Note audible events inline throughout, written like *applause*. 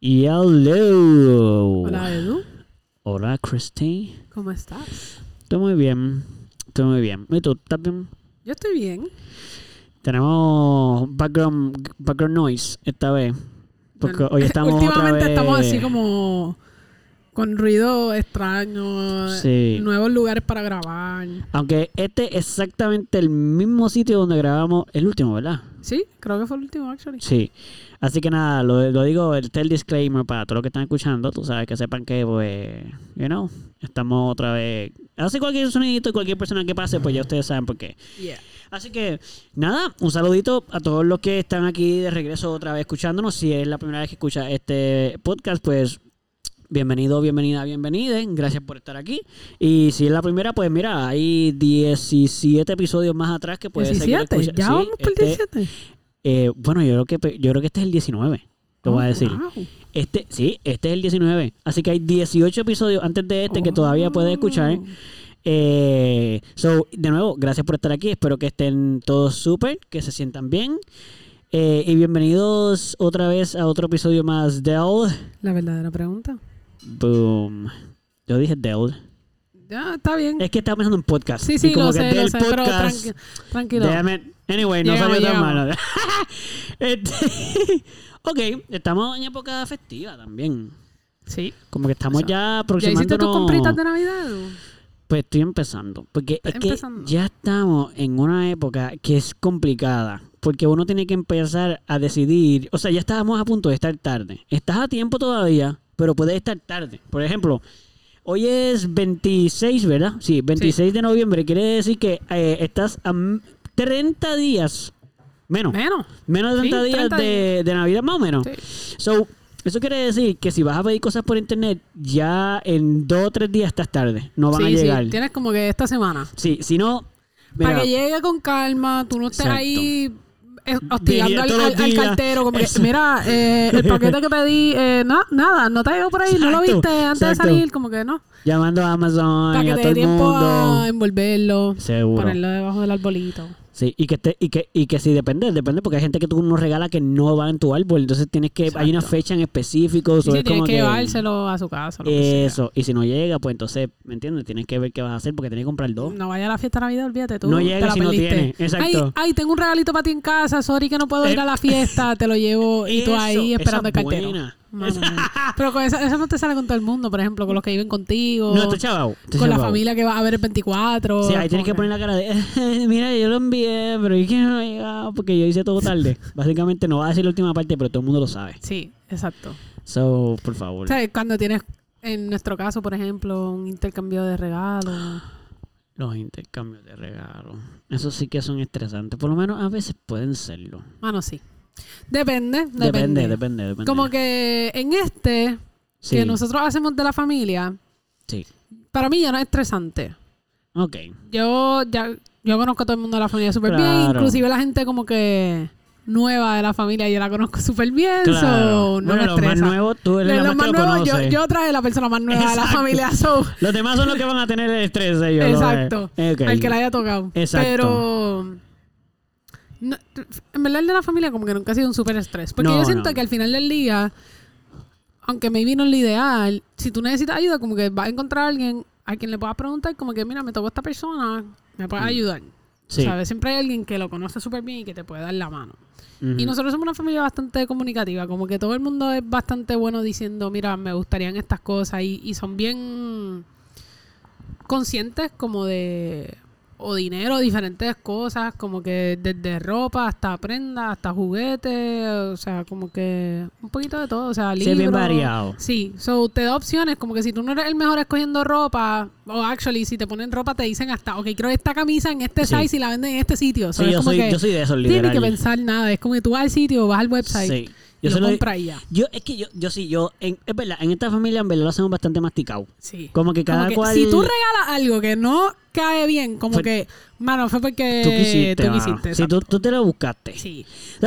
Y hello. Hola Edu, Hola, Christy. ¿cómo estás? Estoy muy bien. Estoy muy bien. ¿Y tú? ¿Estás bien? Yo estoy bien. Tenemos background, background noise esta vez. Porque hoy estamos *laughs* otra Últimamente vez... estamos así como con ruido extraño, Sí. nuevos lugares para grabar. Aunque este es exactamente el mismo sitio donde grabamos el último, ¿verdad? Sí, creo que fue el último, actually. Sí. Así que nada, lo, lo digo, este es el disclaimer para todos los que están escuchando. Tú sabes que sepan que, pues, you know, estamos otra vez. Hace cualquier sonidito y cualquier persona que pase, pues ya ustedes saben por qué. Yeah. Así que, nada, un saludito a todos los que están aquí de regreso otra vez escuchándonos. Si es la primera vez que escucha este podcast, pues bienvenido, bienvenida, bienvenida. Gracias por estar aquí. Y si es la primera, pues mira, hay 17 episodios más atrás que puedes seguir 17, escuchando. ya Sí, vamos por este- 17. eh, bueno, yo creo que yo creo que este es el 19. Te voy a Oh, decir. wow. Este, sí, este es el 19. Así que hay 18 episodios antes de este que todavía puedes escuchar. Oh. Eh, so, de nuevo, gracias por estar aquí. Espero que estén todos súper, que se sientan bien. Eh, y bienvenidos otra vez a otro episodio más del La verdadera pregunta. Boom. Yo dije del. Ya, está bien. Es que estaba pensando en podcast. Sí, Y sí, como lo que sé, lo del sé, pero podcast. tranqui- tranquilo. Damn it. Anyway, no Llegamos, salió tan llegamos. malo. *laughs* Este- *laughs* ok, estamos en época festiva también. Sí. Como que estamos Eso. ya ¿Ya aproximándonos. hiciste tus compritas de Navidad? Pues estoy empezando. Porque es ¿Estás que empezando? ya estamos en una época que es complicada. Porque uno tiene que empezar a decidir. O sea, ya estábamos a punto de estar tarde. Estás a tiempo todavía, pero puedes estar tarde. Por ejemplo, hoy es 26, ¿verdad? Sí, 26 de noviembre. Quiere decir que eh, estás a m- 30 días. Menos. Menos. Menos de Sí, 30 días 30 de, de Navidad, más o menos. Sí. So, eso quiere decir que si vas a pedir cosas por internet, ya en dos o tres días estás tarde. No van a llegar. sí. Tienes como que esta semana. Sí, si no. mira, Para que llegue con calma, tú no estés Exacto. ahí hostigando al, al- cartero. Como que, mira, eh, el paquete que pedí, eh, no, nada, no te ha llegado por ahí, no lo viste antes exacto. de salir, como que no. llamando a Amazon Para que a te dé tiempo mundo. a envolverlo, Seguro. ponerlo debajo del arbolito. Sí, y que, te, y, que, y que si depende, depende, porque hay gente que tú nos regala que no va en tu árbol. Entonces tienes que. Hay una fecha en específico. Tienes como que que- llevárselo a su casa. lo que. Eso. Y si no llega, pues entonces, ¿me entiendes? Tienes que ver qué vas a hacer porque tienes que comprar dos. No vaya a la fiesta de Navidad, olvídate tú. No llega si no perdiste. tiene, exacto. Ay, ay, tengo un regalito para ti en casa, sorry que no puedo ir Eh, a la fiesta, te lo llevo y tú ahí esperando el cartero. buena. Mano. *laughs* Pero con esa, eso no te sale con todo el mundo, por ejemplo, con los que viven contigo. No, chavao. con la familia que va a ver el 24. Sí, ahí tienes que poner la cara de, *laughs* mira, yo lo envié, pero es que no ha llegado porque yo hice todo tarde. *laughs* Básicamente no va a decir la última parte, pero todo el mundo lo sabe. Sí, exacto. So, por favor. O sea, cuando tienes, en nuestro caso, por ejemplo, un intercambio de regalos. Los intercambios de regalos. Eso sí que son estresantes. Por lo menos a veces pueden serlo. Mano, sí. Depende, depende. Depende, depende, depende. Como que en este, Sí, que nosotros hacemos de la familia, sí. para mí ya no es estresante. Ok. Yo ya yo conozco a todo el mundo de la familia súper bien, inclusive la gente como que nueva de la familia, yo la conozco súper bien, Claro. so, no bueno, me más estresa. tú eres la los más que más lo nuevos, yo, yo traje la persona más nueva de la Exacto. familia, so, Los demás son los que van a tener el estrés ellos. lo exacto, ves. Ok. al que le haya tocado. Exacto. Pero no, en verdad el de la familia como que nunca ha sido un súper estrés, porque No, yo siento no. que al final del día, aunque maybe no es lo ideal, si tú necesitas ayuda, como que vas a encontrar a alguien a quien le puedas preguntar, como que mira, me tocó esta persona, me puedes ayudar. Mm. Sí. ¿Sabes? Siempre hay alguien que lo conoce súper bien y que te puede dar la mano. Y nosotros somos una familia bastante comunicativa, como que todo el mundo es bastante bueno diciendo, mira, me gustarían estas cosas y, y son bien conscientes como de o dinero, diferentes cosas, como que desde ropa hasta prendas, hasta juguetes, o sea, como que un poquito de todo, o sea, libros. es bien variado. Sí, so te da opciones, como que si tú no eres el mejor escogiendo ropa, o actually, si te ponen ropa te dicen hasta, ok, creo esta camisa en este Sí. size y la venden en este sitio. So, Sí, es yo como soy, que yo soy de esos, Tienes literal. que pensar nada, es como que tú vas al sitio, vas al website Sí. Yo lo y ya. Yo, es que yo, yo sí, yo, en- es verdad, en esta familia en verdad lo hacemos bastante masticado. Sí. Como que cada Como que cual... Si tú regalas algo que no cae bien, como Fue- que, mano, fue porque tú quisiste, tú quisiste, Sí, tú, tú te lo buscaste. Sí.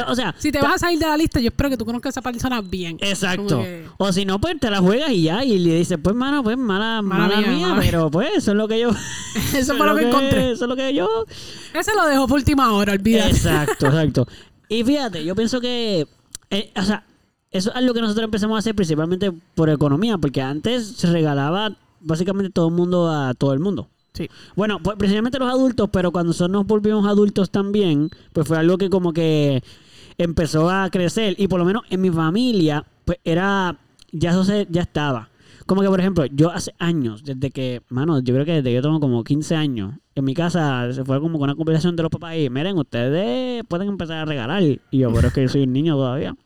O sea, Si te vas a salir de la lista, yo espero que tú conozcas a esa persona bien. Exacto. Que- O si no, pues te la juegas y ya. Y le dices, pues, mano, pues, mala, Mala mala, mía, mía. mala pero pues, eso es lo que yo. *laughs* Eso fue lo que encontré. *laughs* Eso es lo que yo. Ese lo dejo por última hora, olvídate. Exacto, exacto. Y fíjate, yo pienso que. Eh, o sea, eso es algo que nosotros empezamos a hacer principalmente por economía, porque antes se regalaba básicamente todo el mundo a todo el mundo. Sí. Bueno, pues principalmente los adultos, pero cuando nosotros nos volvimos adultos también, pues fue algo que como que empezó a crecer. Y por lo menos en mi familia, pues era, ya eso se, ya estaba. Como que, por ejemplo, yo hace años, desde que, mano, yo creo que desde que yo tengo como 15 años, en mi casa se fue como con una conversación de los papás y, miren, ustedes pueden empezar a regalar. Y yo, pero es que yo soy un niño todavía. *laughs*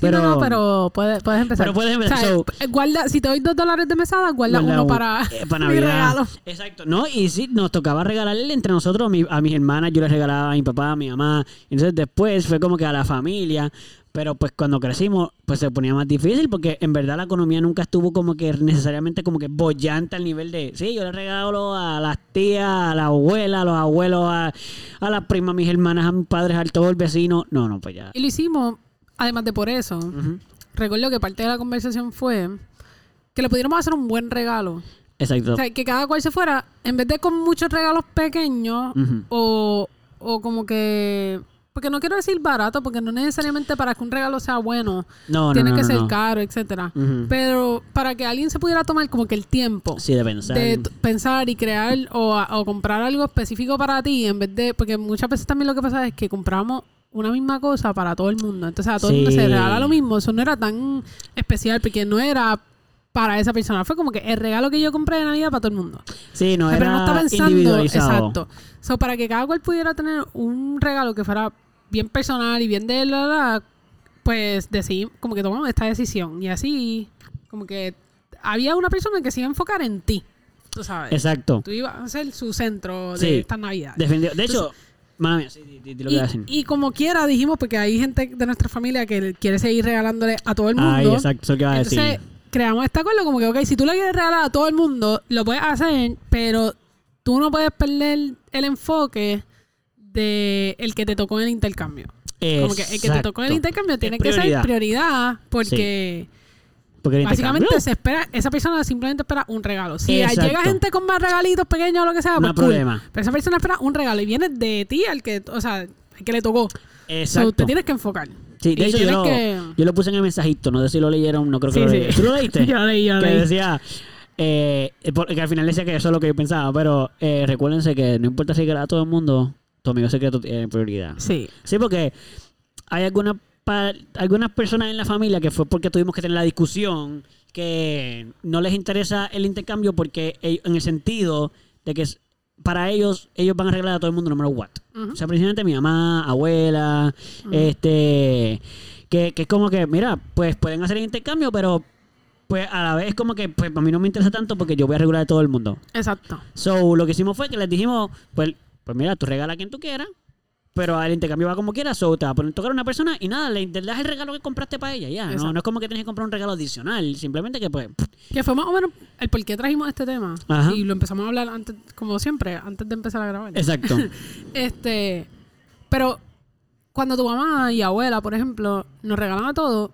Sí, no, no, pero puedes, puedes empezar. Pero puedes empezar, O sea, so- eh, guarda, si te doy dos dólares de mesada, guarda, Guarda uno un- para, eh, para *laughs* mi regalo. Exacto. No, y sí, nos tocaba regalarle entre nosotros, a, mi- a mis hermanas, yo les regalaba a mi papá, a mi mamá. Entonces después fue como que a la familia. Pero pues cuando crecimos, pues se ponía más difícil porque en verdad la economía nunca estuvo como que necesariamente como que bollante al nivel de, sí, yo le regalo a las tías, a la abuela, a los abuelos, a, a las primas, a mis hermanas, a mis padres, a todo el vecino. No, no, pues ya. Y lo hicimos, además de por eso, recuerdo que parte de la conversación fue que le pudiéramos hacer un buen regalo. Exacto. O sea, que cada cual se fuera, en vez de con muchos regalos pequeños, o, o como que... Porque no quiero decir barato, porque no necesariamente para que un regalo sea bueno, no, no, tiene no, que no, ser caro, etcétera. Pero para que alguien se pudiera tomar como que el tiempo Sí, de pensar. de pensar y crear o, comprar algo específico para ti en vez de porque muchas veces también lo que pasa es que compramos una misma cosa para todo el mundo. Entonces a todo el mundo se regala lo mismo. Eso no era tan especial porque no era para esa persona fue como que el regalo que yo compré de Navidad para todo el mundo Sí, no, sea, pero no era está pensando individualizado. exacto so, para que cada cual pudiera tener un regalo que fuera bien personal y bien de la, la pues decidimos como que tomamos esta decisión y así como que había una persona que se iba a enfocar en ti tú sabes Exacto. tú ibas a ser su centro de Sí. esta Navidad. Defendió. De hecho, mala mía, sí, lo que a decir. Y, y como quiera dijimos, porque hay gente de nuestra familia que quiere seguir regalándole a todo el mundo. Ay, exacto, eso que iba a Entonces, decir. Creamos este acuerdo como que, ok, si tú le quieres regalar a todo el mundo, lo puedes hacer, pero tú no puedes perder el enfoque de el que te tocó en el intercambio. Como que el que te tocó en el Exacto. intercambio tiene que ser prioridad. porque Porque el básicamente se espera, esa persona simplemente espera un regalo. Si Exacto. llega gente con más regalitos pequeños o lo que sea, No pues cool. problema. Pero esa persona espera un regalo y viene de ti al que, o sea, al que le tocó. Exacto. So, te tienes que enfocar. Sí, de Y hecho yo lo, que- yo lo puse en el mensajito, no sé si lo leyeron, no creo que Sí, lo sí. leyeron. ¿Tú lo leíste? *laughs* Yo leí, yo que leí. decía, eh, porque al final decía que eso es lo que yo pensaba, pero eh, recuérdense que no importa si a todo el mundo, tu amigo secreto tiene prioridad. Sí. Sí, porque hay algunas algunas personas en la familia que fue porque tuvimos que tener la discusión que no les interesa el intercambio porque ellos- en el sentido de que para ellos ellos van a arreglar a todo el mundo no matter what. Ujú. O sea, precisamente mi mamá, abuela, este que, que es como que, mira, pues pueden hacer el intercambio, pero pues a la vez como que pues a mí no me interesa tanto porque yo voy a regular a todo el mundo. Exacto. So, lo que hicimos fue que les dijimos, pues, pues mira, tú regala a quien tú quieras, pero el intercambio va como quieras, so te va a poner tocar a una persona y nada, le le das el regalo que compraste para ella, ya. No es como que tienes que comprar un regalo adicional, simplemente que pues, Que fue más o menos el por qué trajimos este tema. Ajá. Y lo empezamos a hablar antes, como siempre, antes de empezar a grabar. exacto. *laughs* Este, pero cuando tu mamá y abuela, por ejemplo, nos regalan a todo,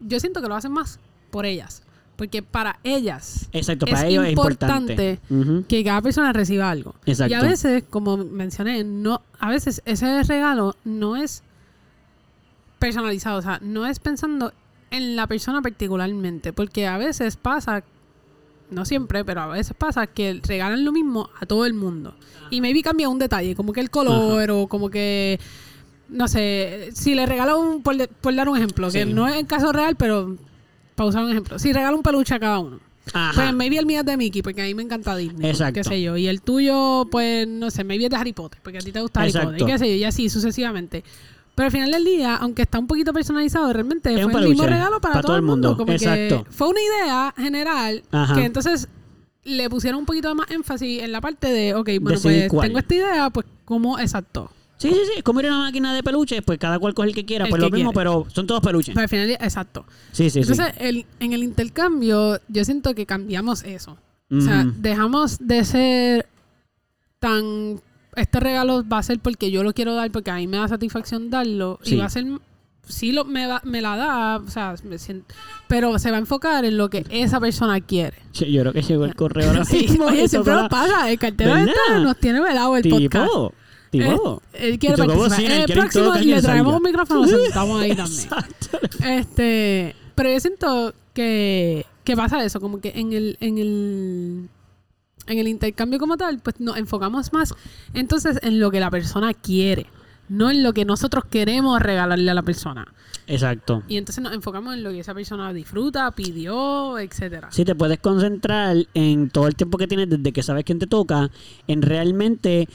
yo siento que lo hacen más por ellas. Porque para ellas Exacto, Es importante. que cada persona reciba algo. Exacto. Y a veces, como mencioné, no, a veces ese regalo no es personalizado, o sea, no es pensando en la persona particularmente, porque a veces pasa, no siempre, pero a veces pasa que regalan lo mismo a todo el mundo. Y maybe cambia un detalle, como que el color o como que, no sé, si le regalo un, por, dar un ejemplo, que no es el caso real, pero para usar un ejemplo, si regalo un peluche a cada uno. Ajá. Pues maybe el mío es de Mickey, porque a mí me encanta Disney. Exacto. Qué sé yo. Y el tuyo, pues, no sé, maybe es de Harry Potter, porque a ti te gusta Harry Exacto. Potter. Y qué sé yo, y así sucesivamente. Pero al final del día, aunque está un poquito personalizado, realmente Es fue el mismo regalo para, todo el mundo. Como Exacto. que fue una idea general Ajá. que entonces le pusieron un poquito más énfasis en la parte de, ok, bueno, Decidir pues cuál. tengo esta idea, pues, ¿cómo exacto? Sí, sí, sí, es como ir a una máquina de peluches, pues cada cual coge el que quiera, El pues que lo mismo, quiere. pero son todos peluches. Pues al final, exacto. Sí, sí, Entonces, el- en el intercambio, yo siento que cambiamos eso. sí. O sea, dejamos de ser tan... Este regalo va a ser porque yo lo quiero dar, porque a mí me da satisfacción darlo. Sí. Y va a ser... Sí lo, me, da- me la da, o sea, me siento- pero se va a enfocar en lo que esa persona quiere. Sí, Yo creo que llegó el correo ahora *laughs* Sí, mismo. oye, siempre nos pasa. El cartero este nos tiene velado el la- podcast. Participó. Eh, él quiere Y tocó participar. él el quiere próximo le traemos un micrófono, lo sentamos ahí también. Exacto. Este, pero yo siento que, que pasa eso, como que en el, en el en el intercambio como tal, pues nos enfocamos más entonces en lo que la persona quiere, no en lo que nosotros queremos regalarle a la persona. Exacto. Y entonces nos enfocamos en lo que esa persona disfruta, pidió, etcétera. Sí, te puedes concentrar en todo el tiempo que tienes desde que sabes quién te toca, en realmente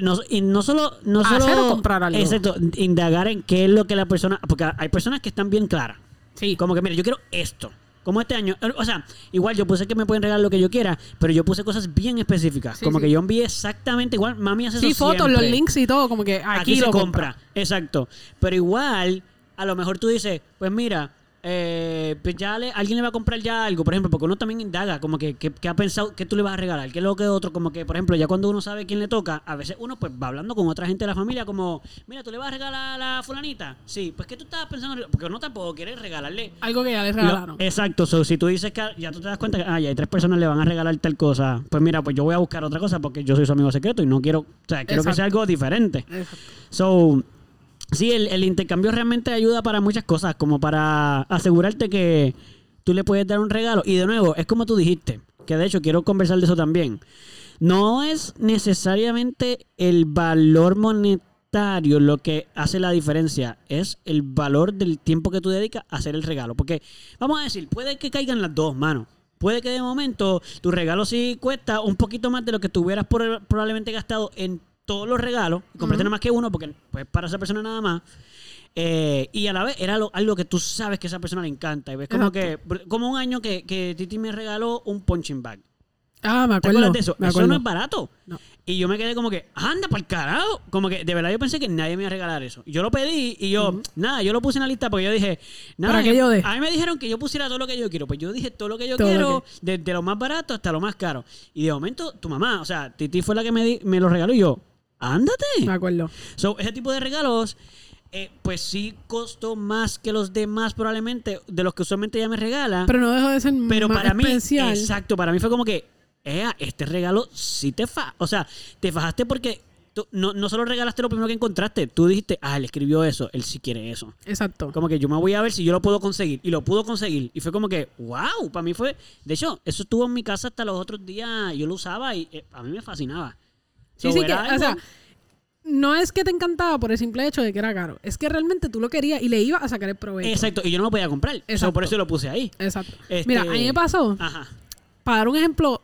no, y no solo no Hacer solo o comprar algo. Exacto, indagar en qué es lo que la persona, porque hay personas que están bien claras, Sí. como que mira, yo quiero esto. Como este año, o sea, igual yo puse que me pueden regalar lo que yo quiera, pero yo puse cosas bien específicas. Sí, como sí. que yo envié exactamente igual, mami hace Sí, eso fotos, los links y todo, como que aquí, aquí, se lo compra. Exacto. Pero igual, a lo mejor tú dices, pues mira, eh, pues ya le- alguien le va a comprar ya algo, por ejemplo, porque uno también indaga, como que, que, que ha pensado que tú le vas a regalar, que es lo que otro, como que, por ejemplo, ya cuando uno sabe quién le toca, a veces uno pues va hablando con otra gente de la familia, como, mira, tú le vas a regalar a la fulanita. Sí, pues que tú estabas pensando, porque uno tampoco quiere regalarle. Algo que ya lo- regalaron. exacto, so, si tú dices que ya tú te das cuenta que ah, ya hay tres personas le van a regalar tal cosa, pues mira, pues yo voy a buscar otra cosa porque yo soy su amigo secreto y no quiero, o sea, quiero que sea algo diferente. Exacto. So, sí, el, intercambio realmente ayuda para muchas cosas, como para asegurarte que tú le puedes dar un regalo. Y de nuevo, es como tú dijiste, que de hecho quiero conversar de eso también. No es necesariamente el valor monetario lo que hace la diferencia, es el valor del tiempo que tú dedicas a hacer el regalo. Porque, vamos a decir, puede que caigan las dos manos. Puede que de momento tu regalo sí cuesta un poquito más de lo que tú hubieras por- probablemente gastado en todos los regalos. Y compraste nada más que uno porque pues para esa persona nada más. Eh, y a la vez era lo- algo que tú sabes que a esa persona le encanta. Y ves como que, como un año que, que Titi me regaló un punching bag. Ah, me ¿Te acuerdo. de eso? me Eso acuerdo. no es barato. No. Y yo me quedé como que, anda para el carajo. Como que de verdad yo pensé que nadie me iba a regalar eso. Y yo lo pedí y yo, nada, yo lo puse en la lista porque yo dije, nada. Para que yo dé. A mí me dijeron que yo pusiera todo lo que yo quiero. Pues yo dije todo lo que yo Todo quiero, desde lo más barato hasta lo más caro. Y de momento, tu mamá, o sea, Titi fue la que me, di- me lo regaló y yo, ándate. Me acuerdo. So, ese tipo de regalos, eh, pues sí costó más que los demás probablemente, de los que usualmente ella me regala. Pero no dejó de ser Pero más para mí, especial. exacto, para mí fue como que, "Ea, este regalo sí te fa. O sea, te fajaste porque tú no, no solo regalaste lo primero que encontraste, tú dijiste, ah, él escribió eso, él sí quiere eso. Exacto. Como que yo me voy a ver si yo lo puedo conseguir. Y lo pudo conseguir. Y fue como que, wow, para mí fue. De hecho, eso estuvo en mi casa hasta los otros días. Yo lo usaba y eh, a mí me fascinaba. Sí, So, sí, que, o sea, no es que te encantaba por el simple hecho de que era caro. Es que realmente tú lo querías y le ibas a sacar el provecho. Exacto, y yo no lo podía comprar. So, Exacto. por eso lo puse ahí. Exacto. Este- Mira, a mí me pasó, Ajá. para dar un ejemplo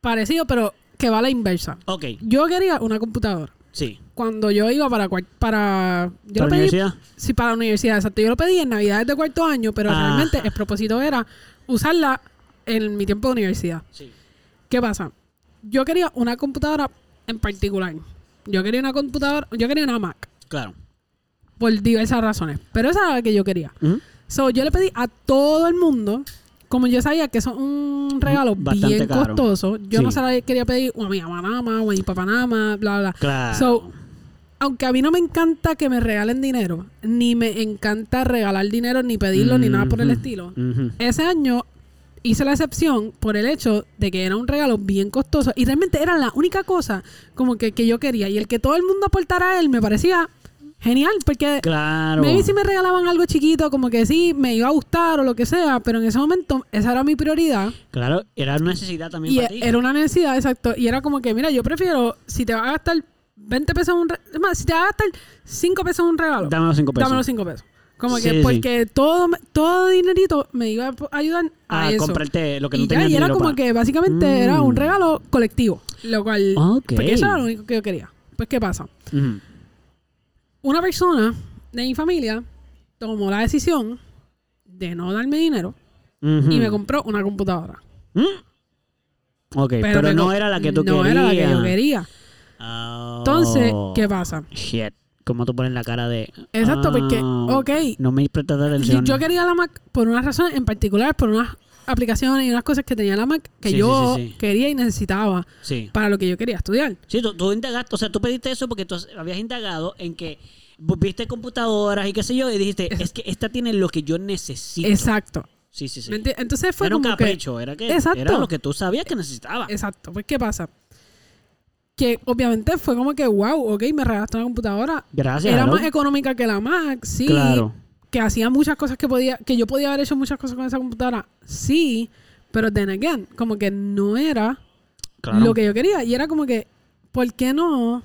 parecido, pero que va a la inversa. Ok, Yo quería una computadora. sí. Cuando yo iba para para yo ¿Para lo pedí universidad? sí para la universidad, exacto. Yo lo pedí en Navidades de cuarto año, pero Ah. realmente el propósito era usarla en mi tiempo de universidad. Sí. ¿Qué pasa? Yo quería una computadora en particular. Yo quería una computadora, yo quería una Mac Claro. por diversas razones, pero esa era la que yo quería. So, yo le pedí a todo el mundo, como yo sabía que eso es un regalo Bastante bien caro. costoso, yo no se la quería pedir o a mi mamá nada más, o a mi papá nada más, bla, bla. Claro. So, aunque a mí no me encanta que me regalen dinero, ni me encanta regalar dinero, ni pedirlo, ni nada por el estilo, ese año hice la excepción por el hecho de que era un regalo bien costoso y realmente era la única cosa como que, que yo quería. Y el que todo el mundo aportara a él me parecía genial, porque Claro. maybe si me regalaban algo chiquito, como que sí, me iba a gustar o lo que sea, pero en ese momento esa era mi prioridad. Claro, era una necesidad también Y para ti. era una necesidad, exacto. Y era como que, mira, yo prefiero, si te vas a gastar 20 pesos en un regalo, si te vas a gastar 5 pesos en un regalo, Dame los cinco pesos. dame los 5 pesos. Como que sí. porque todo todo dinerito me iba a ayudar a, a eso. comprarte lo que no y ya, tenías y era como para. que básicamente Mm. era un regalo colectivo. Lo cual. Porque eso era lo único que yo quería. Pues, ¿qué pasa? Una persona de mi familia tomó la decisión de no darme dinero y me compró una computadora. ¿Mm? Ok, pero, no era la que tú no querías. era la que yo quería. Oh. Entonces, ¿qué pasa? Shit. ¿Cómo tú pones la cara de. Exacto, porque, ah, ok, No me prestas yo, atención. yo quería la Mac por una razón en particular, por unas aplicaciones y unas cosas que tenía la Mac que Sí, yo sí, sí. quería y necesitaba Sí. para lo que yo quería estudiar. Sí, tú, tú indagaste, o sea, tú pediste eso porque tú habías indagado en que viste computadoras y qué sé yo, y dijiste, es que esta tiene lo que yo necesito. Exacto. Sí, sí, sí. ¿Me enti- Entonces fue era un como que... capricho, era que Exacto. era lo que tú sabías que necesitaba. Exacto. Pues, ¿qué pasa? Que obviamente fue como que, wow, ok, me regalaste una computadora. Gracias. Era más económica que la Mac, sí. Claro. Que hacía muchas cosas que podía, que yo podía haber hecho muchas cosas con esa computadora, sí. Pero then again, como que no era Claro. lo que yo quería. Y era como que, ¿por qué no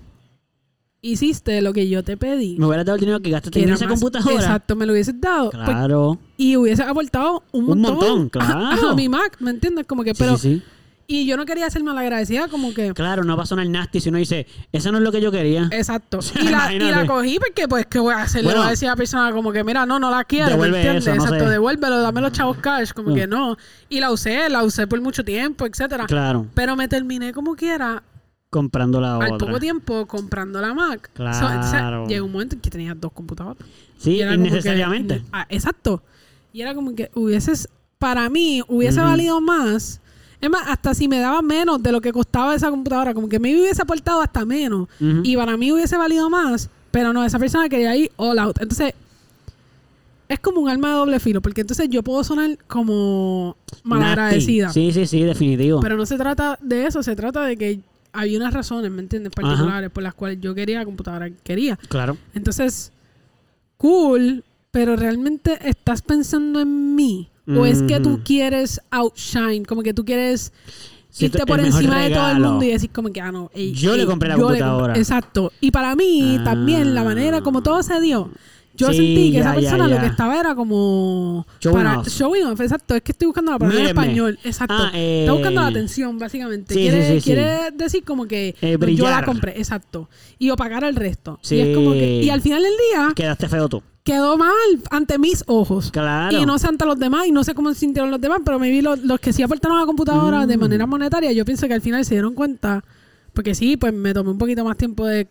hiciste lo que yo te pedí? Me hubieras dado el dinero que gastaste en esa más- computadora. Exacto, me lo hubieses dado. Pues, Claro. y hubiese aportado un Un montón. montón, a- claro. A, mi Mac, ¿me entiendes? Como que, Sí, pero. sí, sí. Y yo no quería ser malagradecida, como que. Claro, no va a sonar nasty si uno dice, eso no es lo que yo quería. Exacto. *laughs* Y la, y la cogí porque, pues, ¿qué voy a hacer? Le voy a decir a la persona como que, mira, no, no la quiero, ¿me Devuelve entiendes? eso, no Exacto, sé. devuélvelo, dame los chavos cash, como Mm. que no. Y la usé, la usé por mucho tiempo, etcétera. Claro, Pero me terminé como quiera, comprando la al otra. poco tiempo, comprando la Mac. So, Claro. llegó un momento en que tenía dos computadoras. Sí, que- innecesariamente. ah, exacto. Y era como que hubieses, para mí, hubiese valido más. Es más, hasta si me daba menos de lo que costaba esa computadora, como que me hubiese aportado hasta menos. Y para mí hubiese valido más, pero no, esa persona quería ir all out. Entonces, es como un arma de doble filo, porque entonces yo puedo sonar como malagradecida. Sí, sí, sí, definitivo. Pero no se trata de eso, se trata de que había unas razones, ¿me entiendes? Particulares por las cuales yo quería la computadora que quería. Claro. Entonces, cool, pero realmente estás pensando en mí. O es que tú Ujú. quieres outshine, como que tú quieres irte por encima de todo el mundo y decir como que, ah, no, ey, Yo le compré la computadora. Exacto. Y para mí Ah. también la manera como todo se dio, yo Sí, sentí que ya, esa ya, persona lo que estaba era como Showing para off. showing off, exacto, es que estoy buscando la palabra en español, exacto. Ah, eh, Está buscando la atención básicamente. sí, quiere, sí, quiere decir como que Eh, no, yo la compré, exacto. Y opacar al resto. Y es como que y al final del día Quedaste feo tú. Quedó mal ante mis ojos. Claro. Y no sé ante los demás, y no sé cómo se sintieron los demás, pero me vi los, los que sí aportaron a la computadora de Mm. manera monetaria. Yo pienso que al final se dieron cuenta, porque sí, pues me tomé un poquito más tiempo de.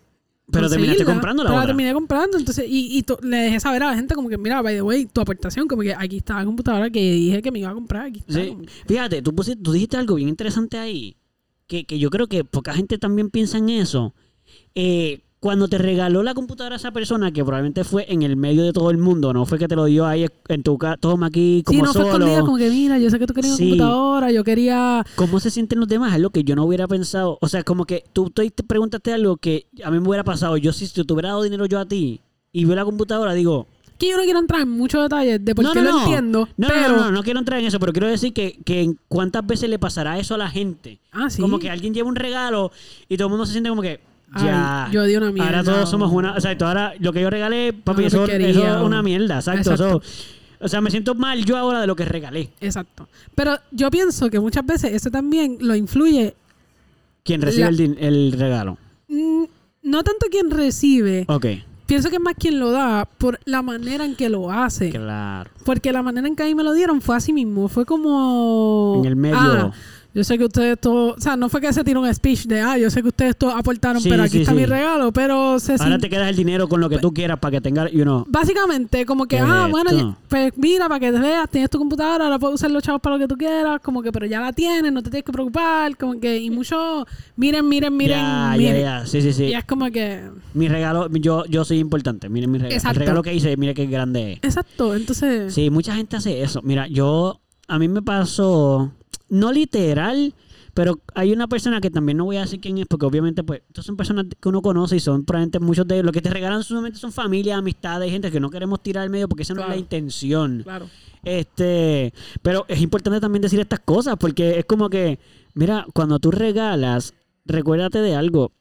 Pero terminaste comprando la pero terminé comprando, entonces, y, y le dejé saber a la gente como que, mira, by the way, tu aportación, como que aquí está la computadora que dije que me iba a comprar, aquí está. Sí. Fíjate, tú, pusiste- tú dijiste algo bien interesante ahí, que, que yo creo que poca gente también piensa en eso. Eh, cuando te regaló la computadora a esa persona, que probablemente fue en el medio de todo el mundo, no fue que te lo dio ahí en tu casa, toma aquí como sí, no fue solo. escondida, como que, mira, yo sé que tú querías Sí. una computadora, yo quería... ¿Cómo se sienten los demás? Es lo que yo no hubiera pensado. O sea, como que tú te te preguntaste algo que a mí me hubiera pasado. Yo, si te hubiera dado dinero yo a ti y veo la computadora, digo, Que yo no quiero entrar en muchos detalles de por no, qué no, lo no. entiendo, No, pero... no, no, no quiero entrar en eso, pero quiero decir que, que en cuántas veces le pasará eso a la gente. Ah, sí. Como que alguien lleva un regalo y todo el mundo se siente como que ya. Ay, yo di una mierda. Ahora todos somos una. O sea, ahora lo que yo regalé, papi, eso, eso es una mierda. Exacto. Exacto. eso- o sea, me siento mal yo ahora de lo que regalé. Exacto. Pero yo pienso que muchas veces eso también lo influye, Quien recibe La- el, regalo. mm, no tanto quien recibe, Ok. pienso que es más quien lo da por la manera en que lo hace. Claro. Porque la manera en que a mí me lo dieron fue así mismo, fue como... En el medio. "Ah, yo sé que ustedes todos, o sea, no fue que se tiró un speech de, ah, yo sé que ustedes todos aportaron, Sí, pero aquí sí, está sí. mi regalo, pero se Ahora te quedas el dinero con lo que tú quieras para que tengas, you know. Básicamente, como que, ¿Qué ah, bueno, ya- pues mira, para que te veas, tienes tu computadora, ahora puedes usar los chavos para lo que tú quieras, como que, pero ya la tienes, no te tienes que preocupar, como que, y mucho, miren, miren, miren, ya, miren. ya, ya. Sí, sí, sí. Y es como que, Mi regalo, yo, yo soy importante. Miren mi regalo. Exacto. El regalo que hice, mire qué grande es. exacto, entonces, Sí, mucha gente hace eso. Mira, yo, a mí me pasó, no literal, pero hay una persona que también no voy a decir quién es, porque obviamente, pues, estas son personas que uno conoce y son probablemente muchos de ellos. Lo que te regalan solamente son familia, amistades, gente que no queremos tirar al medio porque esa no es la intención. claro, Este, pero es importante también decir estas cosas porque es como que, mira, cuando tú regalas, recuérdate de algo.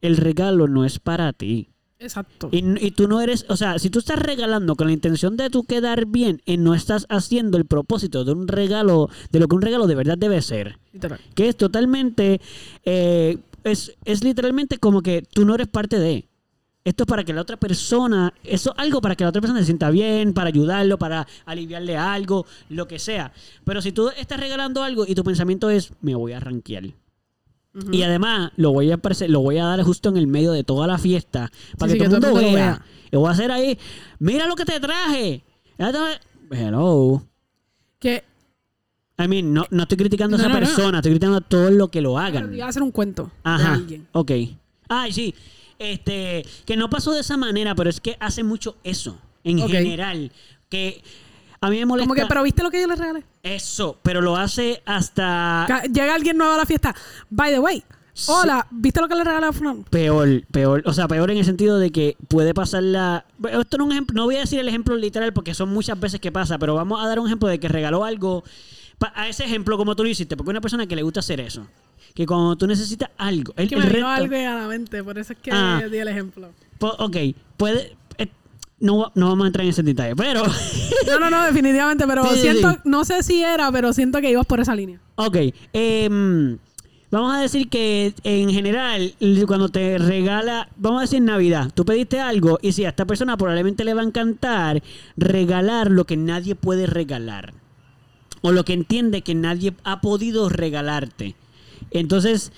El regalo no es para ti. Exacto, Y, y tú no eres, o sea, si tú estás regalando con la intención de tú quedar bien y no estás haciendo el propósito de un regalo, de lo que un regalo de verdad debe ser, literal. que es totalmente, eh, es, es literalmente como que tú no eres parte de. Esto es para que la otra persona, eso algo para que la otra persona se sienta bien, para ayudarlo, para aliviarle algo, lo que sea. Pero si tú estás regalando algo y tu pensamiento es, me voy a Y además lo voy a lo voy a dar justo en el medio de toda la fiesta para Sí, que, sí, todo el que mundo todo el mundo vea. vea. Y voy a hacer ahí, mira lo que te traje. Hello. que, I mean, no, no estoy criticando a esa no, persona, estoy criticando a todo lo que lo hagan. iba a hacer un cuento de Ajá. alguien. Ok. Ay, sí. Este, que no pasó de esa manera, pero es que hace mucho eso en general. Que a mí me molesta Como que, pero ¿viste lo que yo le regalé? eso, pero lo hace hasta Ca- Llega alguien nuevo a la fiesta. By the way, Hola, ¿viste lo que le regalé a Fran? Peor, peor. O sea, peor en el sentido de que puede pasar la... Esto no es un ejemplo, no voy a decir el ejemplo literal porque son muchas veces que pasa, pero vamos a dar un ejemplo de que regaló algo pa- a ese ejemplo como tú lo hiciste, porque una persona que le gusta hacer eso, que cuando tú necesitas algo, el, Que el me vino resto- algo a la mente, por eso es que Ah. di el ejemplo. po- ok, puede... no, no vamos a entrar en ese detalle, pero... *laughs* No, no, no, definitivamente, pero *laughs* Sí, siento, sí. no sé si era, pero siento que ibas por esa línea. Ok, em, vamos a decir que en general, cuando te regala, vamos a decir Navidad, tú pediste algo y si a esta persona probablemente le va a encantar regalar lo que nadie puede regalar. O lo que entiende que nadie ha podido regalarte. Entonces,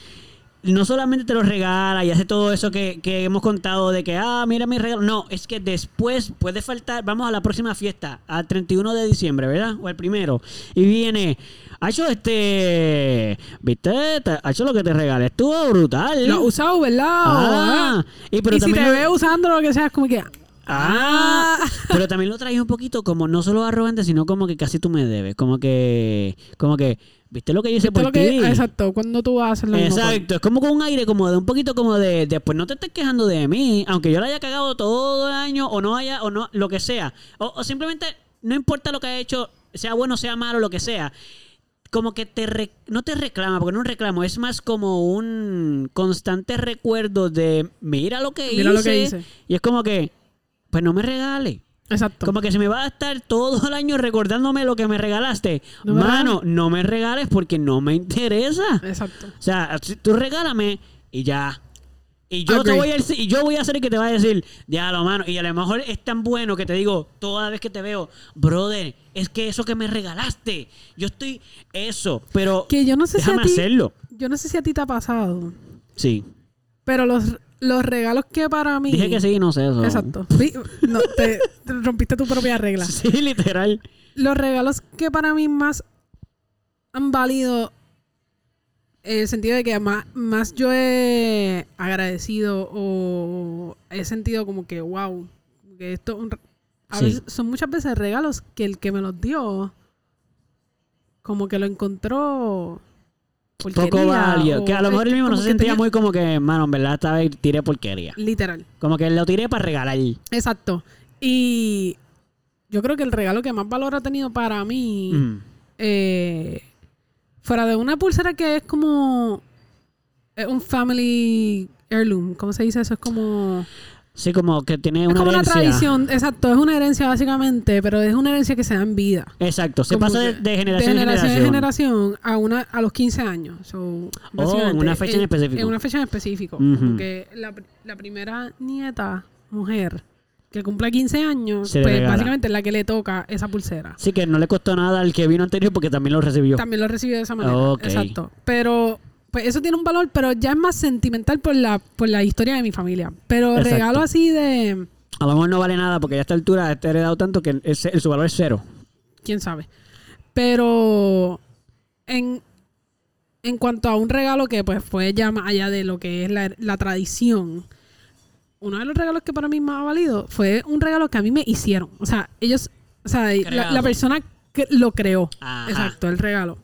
no solamente te lo regala y hace todo eso que, que hemos contado de que, ah, mira mi regalo. No, es que después puede faltar, vamos a la próxima fiesta, al 31 de diciembre, ¿verdad? O al primero. Y viene, ha hecho este, viste, Te- ha hecho lo que te regalé, estuvo brutal. Lo has usado, ¿verdad? Ah, y pero y si te lo- ve usando lo que sea, es como que. Ah, pero también lo traes un poquito como no solo arrogante, sino como que casi tú me debes. Como que, como que, ¿viste lo que yo hice ¿Viste por ti? Exacto, cuando tú vas a hacer lo mismo por- Exacto, es como con un aire como de un poquito como de después no te estés quejando de mí, aunque yo la haya cagado todo el año o no haya o no lo que sea, o, o simplemente no importa lo que haya hecho, sea bueno, sea malo, lo que sea. Como que te re- no te reclama, porque no un reclamo, es más como un constante recuerdo de mira lo que Mira hice. lo que hice. Y es como que pues no me regale. Exacto. Como que se me va a estar todo el año recordándome lo que me regalaste. No me Mano, no me regales porque no me interesa. Exacto. O sea, si- tú regálame y ya. Y yo te voy a y yo voy a ser el que te va a decir, ya lo mano. Y a lo mejor es tan bueno que te digo toda vez que te veo, brother, es que eso que me regalaste, yo estoy eso, pero Que yo no sé si déjame a ti. hacerlo. Yo no sé si a ti te ha pasado. Sí. Pero los, los regalos que para mí. Dije que sí, no sé eso. Exacto. No, te, rompiste tu propia regla. *laughs* Sí, literal. Los regalos que para mí más han valido en el sentido de que más, más yo he agradecido o he sentido como que wow, que esto un a Sí. veces- son muchas veces regalos que el que me los dio como que lo encontró porquería, válido. o Que a lo mejor él mismo no se sentía tenía- muy como que, mano, en verdad esta vez tiré porquería. literal. Como que lo tiré para regalar. Exacto. Y yo creo que el regalo que más valor ha tenido para mí Mm. eh, fuera de una pulsera que es como un family heirloom, ¿cómo se dice eso? Es como Sí, como que tiene es una como una tradición, exacto, es una herencia básicamente, pero es una herencia que se da en vida. Exacto, se Como pasa de, de generación, de generación en en generación. generación a una a los 15 años. So, Oh, en una fecha en específico. En una fecha en específico. Porque la, la primera nieta, mujer, que cumpla 15 años, Se pues básicamente es la que le toca esa pulsera. Sí, que no le costó nada al que vino anterior porque también lo recibió. También lo recibió de esa manera. Exacto. Pero, pues eso tiene un valor, pero ya es más sentimental por la, por la historia de mi familia. Pero Exacto. regalo así de. A lo mejor no vale nada porque ya a esta altura está heredado tanto que es- su valor es cero. quién sabe. Pero en, en cuanto a un regalo que pues fue ya más allá de lo que es la, la tradición, uno de los regalos que para mí más ha valido fue un regalo que a mí me hicieron. O sea, ellos, o sea, la, persona que lo creó. Ajá. Exacto, el regalo.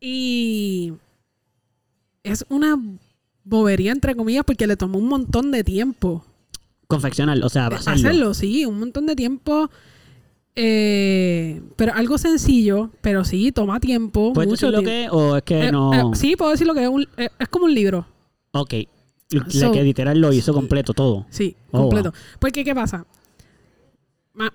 Y es una bobería, entre comillas, porque le tomó un montón de tiempo. Confeccionar, o sea, hacerlo. Hacerlo, sí, un montón de tiempo. Eh, pero algo sencillo, pero sí, toma tiempo. ¿Puedes mucho decir lo tiempo. que o es que Eh, no? eh, sí, puedo decir lo que es. un- eh, es como un libro. Ok. La So- que literal lo hizo completo todo. Sí, Oh, completo. Porque, ¿qué pasa?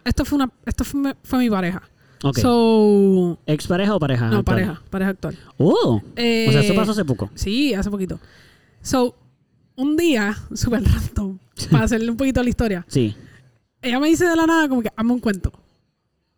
Esto fue una esto fue, fue mi pareja. Ok. So, ¿Ex pareja o pareja? no, actual? pareja, pareja actual. Oh. Eh, o sea, eso pasó hace poco. Sí, hace poquito. So, un día, *laughs* súper random, para hacerle un poquito la historia, Sí. ella me dice de la nada como que, hazme un cuento.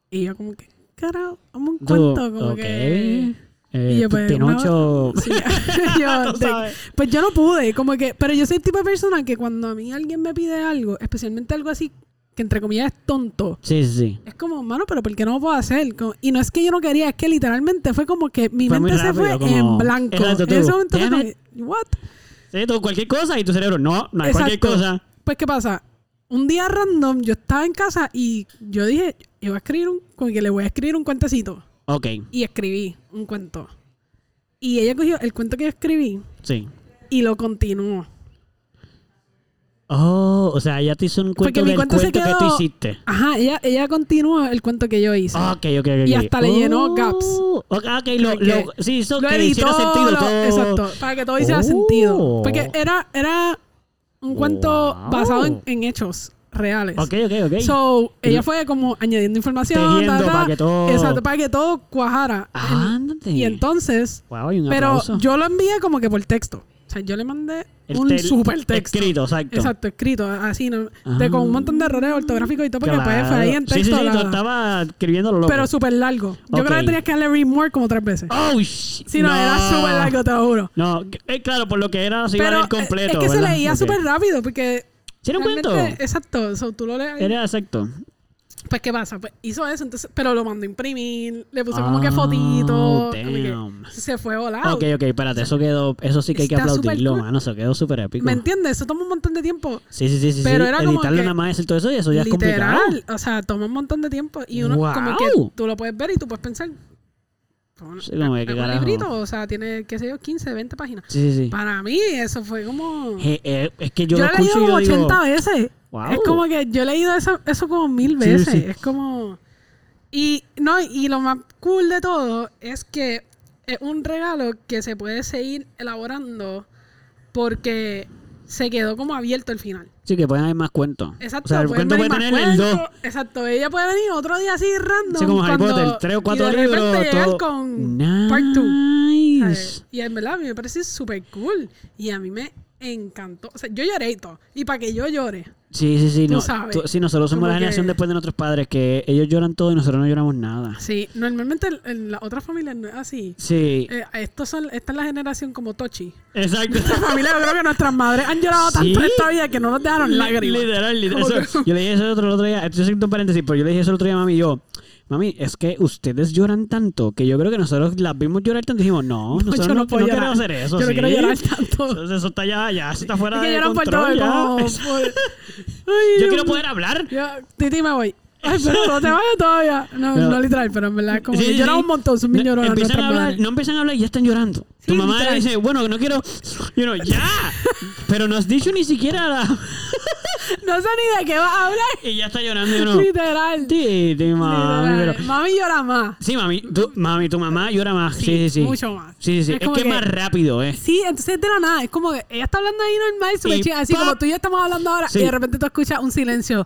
Y yo como que, carajo, hazme un cuento. Como ok. que... Eh, Y yo, pues, Pinocho. *laughs* Sí, *laughs* yo, de- pues yo no pude, como que, pero yo soy el tipo de persona que cuando a mí alguien me pide algo, especialmente algo así que entre comillas es tonto, Sí, sí, sí. es como, mano, pero ¿por qué no lo puedo hacer? Como- y no es que yo no quería, es que literalmente fue como que mi Fue mente se fue como- en blanco. Exacto, en ese momento fue "Damn como, it". ¿what? Sí, tú, cualquier cosa y tu cerebro, no, no hay cualquier cosa. Pues, ¿qué pasa? Un día random, yo estaba en casa y yo dije, yo voy a escribir un, como que le voy a escribir un cuentecito. Ok, Y escribí un cuento. Y ella cogió el cuento que yo escribí sí. y lo continuó. Oh, o sea, ella te hizo un cuento Porque mi del cuento se cuento que tú hiciste. Ajá, ella, ella continuó el cuento que yo hice. Ah, Ok, ok, ok. Y ok. hasta le llenó gaps. Ok, ok, lo, Porque lo, sí, hizo lo que editó, hiciera sentido lo- todo. exacto, para que todo hiciera Oh. sentido. Porque era, era un cuento Wow. basado en, en hechos reales. Ok, ok, ok. So, ella fue como añadiendo información. Tejiendo para que todo- Exacto, para que todo cuajara. Ándate. Y entonces, Wow, y un pero aplauso. yo lo envié como que por texto. O sea, yo le mandé El un super texto. Escrito, exacto. Exacto, escrito, así, ¿no? Ah. De, con un montón de errores ortográficos y todo, porque pues fue ahí en texto. sí, sí, la- tú estaba escribiéndolo loco. pero súper largo. Yo creo que tenías que darle read more como tres veces. Oh, sh- Si no, era súper largo, te lo juro. No, eh, claro, por lo que era, se iba a leer completo. es que se leía Ok. súper rápido, porque... ¿Sí era un cuento? Exacto, so, tú lo lees. Era exacto. Pues, ¿qué pasa? Pues hizo eso, entonces, pero lo mandó a imprimir, le puso como que Ah, que damn. se fue volado. Ok, ok, espérate, eso quedó, eso sí que hay que aplaudirlo, cool. mano, eso quedó súper épico. ¿Me entiendes? Eso toma un montón de tiempo. Sí, sí, sí, sí. Pero sí. era como que nada más, todo eso y eso ya es complicado. Literal. O sea, toma un montón de tiempo. Y uno como que tú lo puedes ver y tú puedes pensar. "Bueno, Sí, como que, es ¿qué un librito, o sea, tiene, qué sé yo, 15, 20 páginas. Sí, sí, sí. Para mí eso fue como... Eh, eh, es que yo, yo lo he leído como yo digo, 80 veces. wow. Es como que yo he leído eso, eso como mil Sí, veces. sí. Es como... Y, no, y lo más cool de todo es que es un regalo que se puede seguir elaborando porque se quedó como abierto el final. Sí, que pueden haber más cuentos. Exacto, O sea, el pueden cuento puede tener más el 2. cuentos. Exacto, ella puede venir otro día así random. Sí, como Harry Potter, tres o cuatro y de repente libros. todo. con part 2. Nice. Y en verdad a mí me parece súper cool. Y a mí me encantó. O sea, yo lloré y todo. Y para que yo llore. Sí, sí, sí. Tú No, sabes. tú- sí, nosotros somos Como la que- generación después de nuestros padres que ellos lloran todo y nosotros no lloramos nada. Sí, normalmente en, las otras familias no es así. Sí, Eh, estos son, esta es la generación como Tochi. exacto. Esta familia, yo creo que nuestras madres han llorado tanto Sí. esta vida que no nos dejaron lágrimas. Literal, literal. Eso- yo le dije eso el otro, el otro día. Estoy haciendo un paréntesis, pero yo le dije eso el otro día a mami y yo. Mami, es que ustedes lloran tanto que yo creo que nosotros las vimos llorar tanto y dijimos, no, nosotros yo no, no puedo no llorar. queremos hacer eso. Yo no sí. quiero llorar tanto. Eso, eso está ya, ya, eso está fuera Es que de por todo. control. ya. *laughs* Por- Ay, Yo quiero poder hablar. Yo, Titi, me voy. Ay, pero no te vayas todavía. No, No. no, literal, pero en verdad, como Sí, que sí, lloran sí. un montón, son bien No, lloronas empiezan a hablar, no empiezan a hablar y ya están llorando. Tu mamá literal. dice, bueno, no quiero. You know, ya. Pero no has dicho ni siquiera la. *laughs* No sé ni de qué vas a hablar. y ya está llorando. y uno, Literal. Sí, sí, mami. Literal. pero- Mami llora más. Sí, mami, tu, mami, tu mamá llora más. Sí, sí, sí. Mucho más. Sí, sí, sí. Es que es que- más rápido, ¿eh? Sí, entonces de la nada, es como que ella está hablando ahí normal, súper Y chida, así como tú y yo estamos hablando ahora, Sí. y de repente tú escuchas un silencio.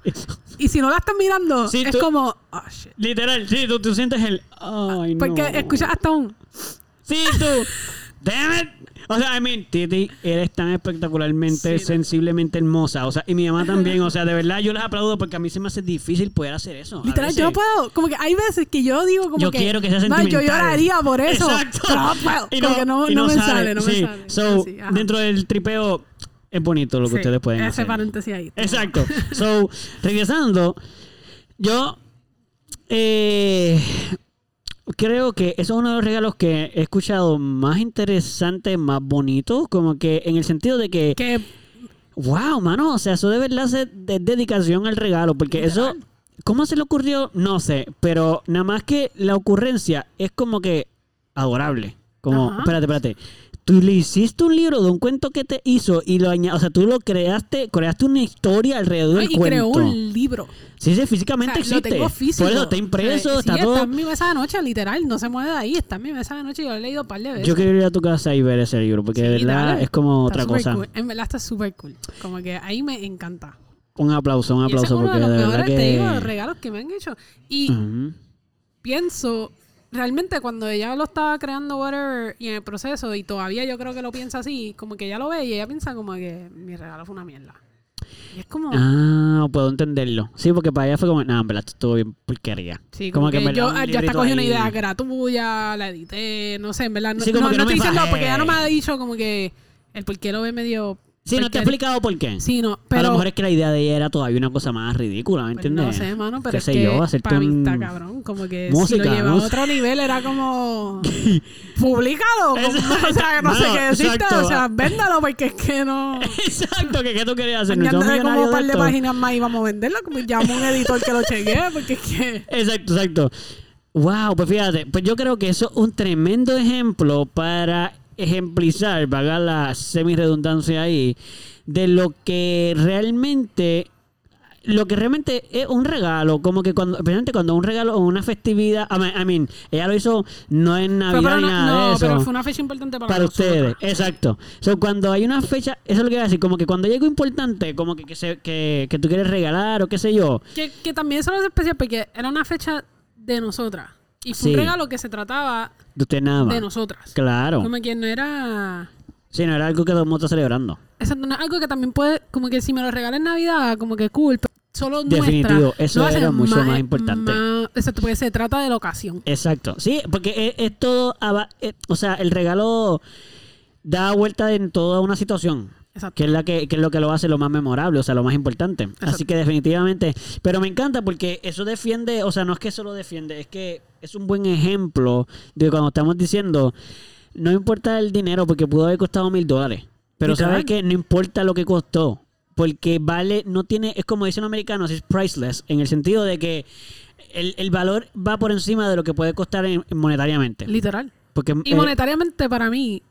Y si no la estás mirando, Sí, es tú- como, oh shit. Literal, sí, tú, tú sientes el. Ay, Porque no. escuchas hasta un. Sí, tú. *laughs* Damn it. O sea, I mean, Titi, eres tan espectacularmente, Sí. sensiblemente hermosa. O sea, y mi mamá también. *laughs* O sea, de verdad, yo les aplaudo porque a mí se me hace difícil poder hacer eso. Literal, yo no puedo. Como que hay veces que yo digo, como Yo que. quiero que sea "Ma, Yo sentimental". lloraría por eso. Exacto. Pero no puedo. *laughs* Y como que no, y no me sale, no me sí. sale. So, ajá. dentro del tripeo, es bonito lo que Sí, ustedes pueden ese hacer. paréntesis ahí. Exacto. So, regresando, yo eh, creo que eso es uno de los regalos que he escuchado más interesantes, más bonitos, como que en el sentido de que, Que wow, mano, o sea, eso de verdad es de dedicación al regalo, porque eso, ¿cómo se le ocurrió? No sé, pero nada más que la ocurrencia es como que adorable. Como, Ajá. espérate, espérate. Tú le hiciste un libro de un cuento que te hizo y lo añadiste, o sea, tú lo creaste, creaste una historia alrededor del y cuento. creó un libro. Sí, sí, O físicamente sea, lo existe. tengo físico. Por eso está impreso, O sea, está sí, todo. está en mi mesa de noche, literal. No se mueve de ahí. Está en mi mesa de noche y yo lo he leído un par de veces. Yo quiero ir a tu casa y ver ese libro, porque de Sí, verdad dale. es como Está otra cosa. cool. En verdad está súper cool. Como que ahí me encanta. Un aplauso, un Y ese es aplauso, uno porque de de, los verdad mejores, que. te digo, regalos que me han hecho. Y Ujú. pienso, realmente cuando ella lo estaba creando, whatever, y en el proceso, y todavía yo creo que lo piensa así, como que ella lo ve y ella piensa como que mi regalo fue una mierda. Y es como... Ah, puedo entenderlo. Sí, porque para ella fue como, no, en verdad, estuvo bien porquería. Sí, como, que, verdad, yo ah, ya hasta cogí una idea que era tuya, la edité, no sé, en verdad. No, Sí, como no, que no no estoy diciendo, porque ella no me ha dicho como que el por qué lo ve medio... Sí, no te he explicado por qué. Sí, no, a pero... lo mejor es que la idea de ella era todavía una cosa más ridícula, ¿me Pues entiendes? no sé, mano, pero Qué es sé que yo, hacerte un- está cabrón. Como que Música, si lo lleva a otro nivel era como... *laughs* Publícalo. como- *laughs* o sea, no sé qué decirte. exacto. O sea, véndalo porque es que no... *laughs* Exacto, que qué tú querías hacer. ¿No Añadirle como un par de páginas más y vamos a venderlo. Como llamo a un editor que lo chequee porque es que... Exacto, exacto. Wow, pues fíjate, pues yo creo que eso es un tremendo ejemplo para ejemplizar, vaga la semi-redundancia ahí, de lo que realmente lo que realmente es un regalo, como que cuando, especialmente cuando un regalo o una festividad, I mean, I mean, ella lo hizo no en Pero, Navidad pero ni no, nada no, de eso. pero fue una fecha importante para, ustedes, exacto. So, cuando hay una fecha, eso es lo que voy a decir, como que cuando hay algo importante, como que, que, se- que, que tú quieres regalar o qué sé yo, Que, que también eso lo hace especial porque era una fecha de nosotras. Y fue Sí. un regalo que se trataba de usted nada más. de nosotras. Claro. Como que no era... Sí, no era algo que todo el mundo está celebrando. Exacto, no es algo que también puede... Como que si me lo regalan en Navidad, como que cool. Pero solo Definitivo, nuestra, eso era mucho más importante. más- exacto, porque se trata de la ocasión. Exacto. Sí, porque es, es todo, eh, o sea, el regalo da vuelta en toda una situación. Exacto. Que es, la que, que es lo que lo hace lo más memorable, o sea, lo más importante. Así que definitivamente. Pero me encanta porque eso defiende, o sea, no es que eso lo defiende, es que es un buen ejemplo de cuando estamos diciendo, no importa el dinero porque pudo haber costado mil dólares. Pero sabes que no importa lo que costó. Porque vale, no tiene, es como dicen los americanos, es priceless, en el sentido de que el, el valor va por encima de lo que puede costar en- monetariamente. Literal. Porque, Y eh, monetariamente para mí,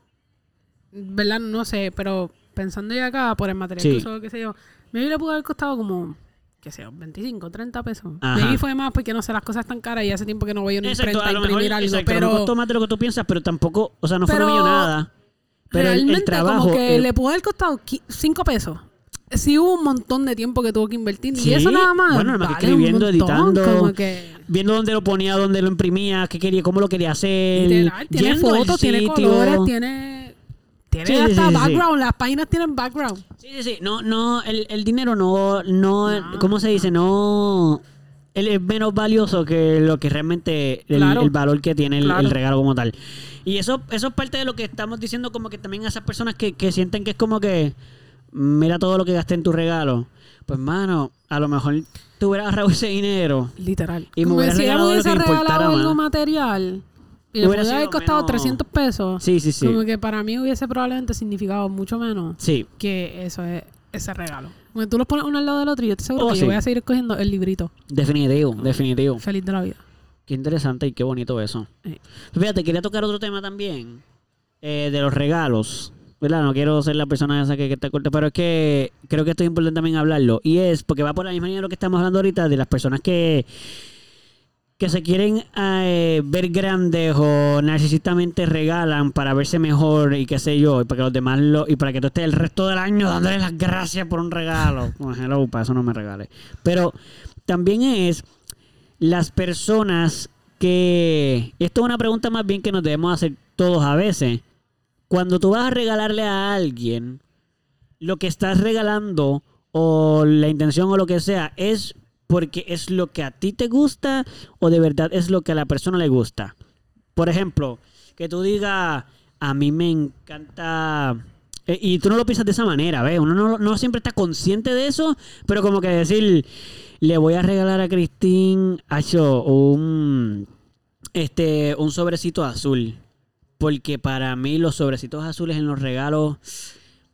¿verdad? No sé, pero pensando ya acá por el material Sí. que usó, qué sé yo, maybe le pudo haber costado como, qué sé yo, 25, 30 pesos. Ajá. Maybe fue más porque no sé, las cosas están caras y hace tiempo que no voy a una Exacto, imprenta a lo mejor, imprimir algo, exacto, pero mejor costó más de lo que tú piensas, pero tampoco, o sea, no fue Pero una millonada. Pero realmente el, trabajo. como que el- le pudo haber costado 5 pesos. Sí hubo un montón de tiempo que tuvo que invertir. Sí, Y eso nada más. bueno, nada más que vale escribiendo, montón, editando. Como que... viendo dónde lo ponía, dónde lo imprimía, qué quería, cómo lo quería hacer. Literal, tiene fotos, tiene colores, tiene... Tiene Sí, hasta sí, sí, sí. background, las páginas tienen background. Sí, sí, sí. No, no, el, el dinero no, no, No. ¿cómo se dice? No, él es menos valioso que lo que realmente, el, Claro. el valor que tiene el, Claro. el regalo como tal. Y eso, eso es parte de lo que estamos diciendo, como que también a esas personas que, que sienten que es como que, mira todo lo que gasté en tu regalo. Pues, mano, a lo mejor te hubieras ahorrado ese dinero. Literal. Y me Como que hubiera si ella me regalado lo que importara regalado algo más. material y le Hubiera haber costado menos- 300 pesos, Sí, sí, sí. como que para mí hubiese probablemente significado mucho menos Sí, que eso es ese regalo. Como que tú los pones uno al lado del otro y yo te aseguro Oh, que sí. yo voy a seguir escogiendo el librito. definitivo, definitivo. Feliz de la vida. Qué interesante y qué bonito eso. Sí. Fíjate, quería tocar otro tema también eh, de los regalos. ¿Verdad? No quiero ser la persona esa que, que está corta, pero es que creo que esto es importante también hablarlo. Y es porque va por la misma línea de lo que estamos hablando ahorita, de las personas que, que se quieren eh, ver grandes o narcisistamente regalan para verse mejor y qué sé yo, y para que los demás lo, y para que tú estés el resto del año dándole las gracias por un regalo. *laughs* Bueno, hello, para eso no me regales. Pero también es las personas que... Esto es una pregunta más bien que nos debemos hacer todos a veces. Cuando tú vas a regalarle a alguien, lo que estás regalando o la intención o lo que sea es porque es lo que a ti te gusta o de verdad es lo que a la persona le gusta. Por ejemplo, que tú digas, a mí me encanta... eh, Y tú no lo piensas de esa manera, ¿ves? Uno no, siempre está consciente de eso, pero como que decir, le voy a regalar a Christine Acho, un, este, un sobrecito azul. Porque para mí los sobrecitos azules en los regalos,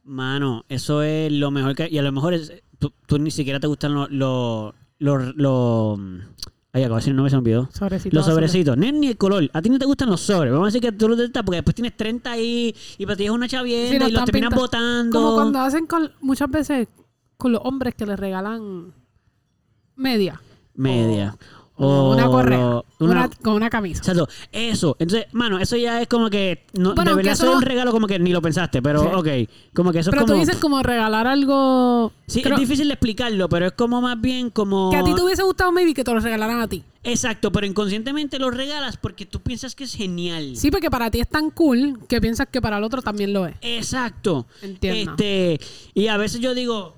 mano, eso es lo mejor que... Y a lo mejor es, tú, ni siquiera te gustan los... Los... Los... los- ay, acabo de decir, no me se olvidó. Sobrecitos Los sobrecitos, ni, ni el color. A ti no te gustan los sobres. Vamos a decir que tú los detestas porque después tienes 30 ahí y para ti es una chavienda Sí, y los terminas pinta- botando. Como cuando hacen con, muchas veces con los hombres que les regalan media. Media. O una correa. lo- una- una- con una camisa. Exacto, eso. Entonces, mano, eso ya es como que. No, Bueno, de aunque verdad, eso eso es no- un regalo como que ni lo pensaste, pero Sí. ok. Como que eso Pero es tú como. dices como regalar algo sí, creo es difícil de explicarlo, pero es como más bien como. que a ti te hubiese gustado maybe que te lo regalaran a ti. Exacto, pero inconscientemente lo regalas porque tú piensas que es genial. Sí, porque para ti es tan cool que piensas que para el otro también lo es. Exacto. Entiendo. Este, y a veces yo digo,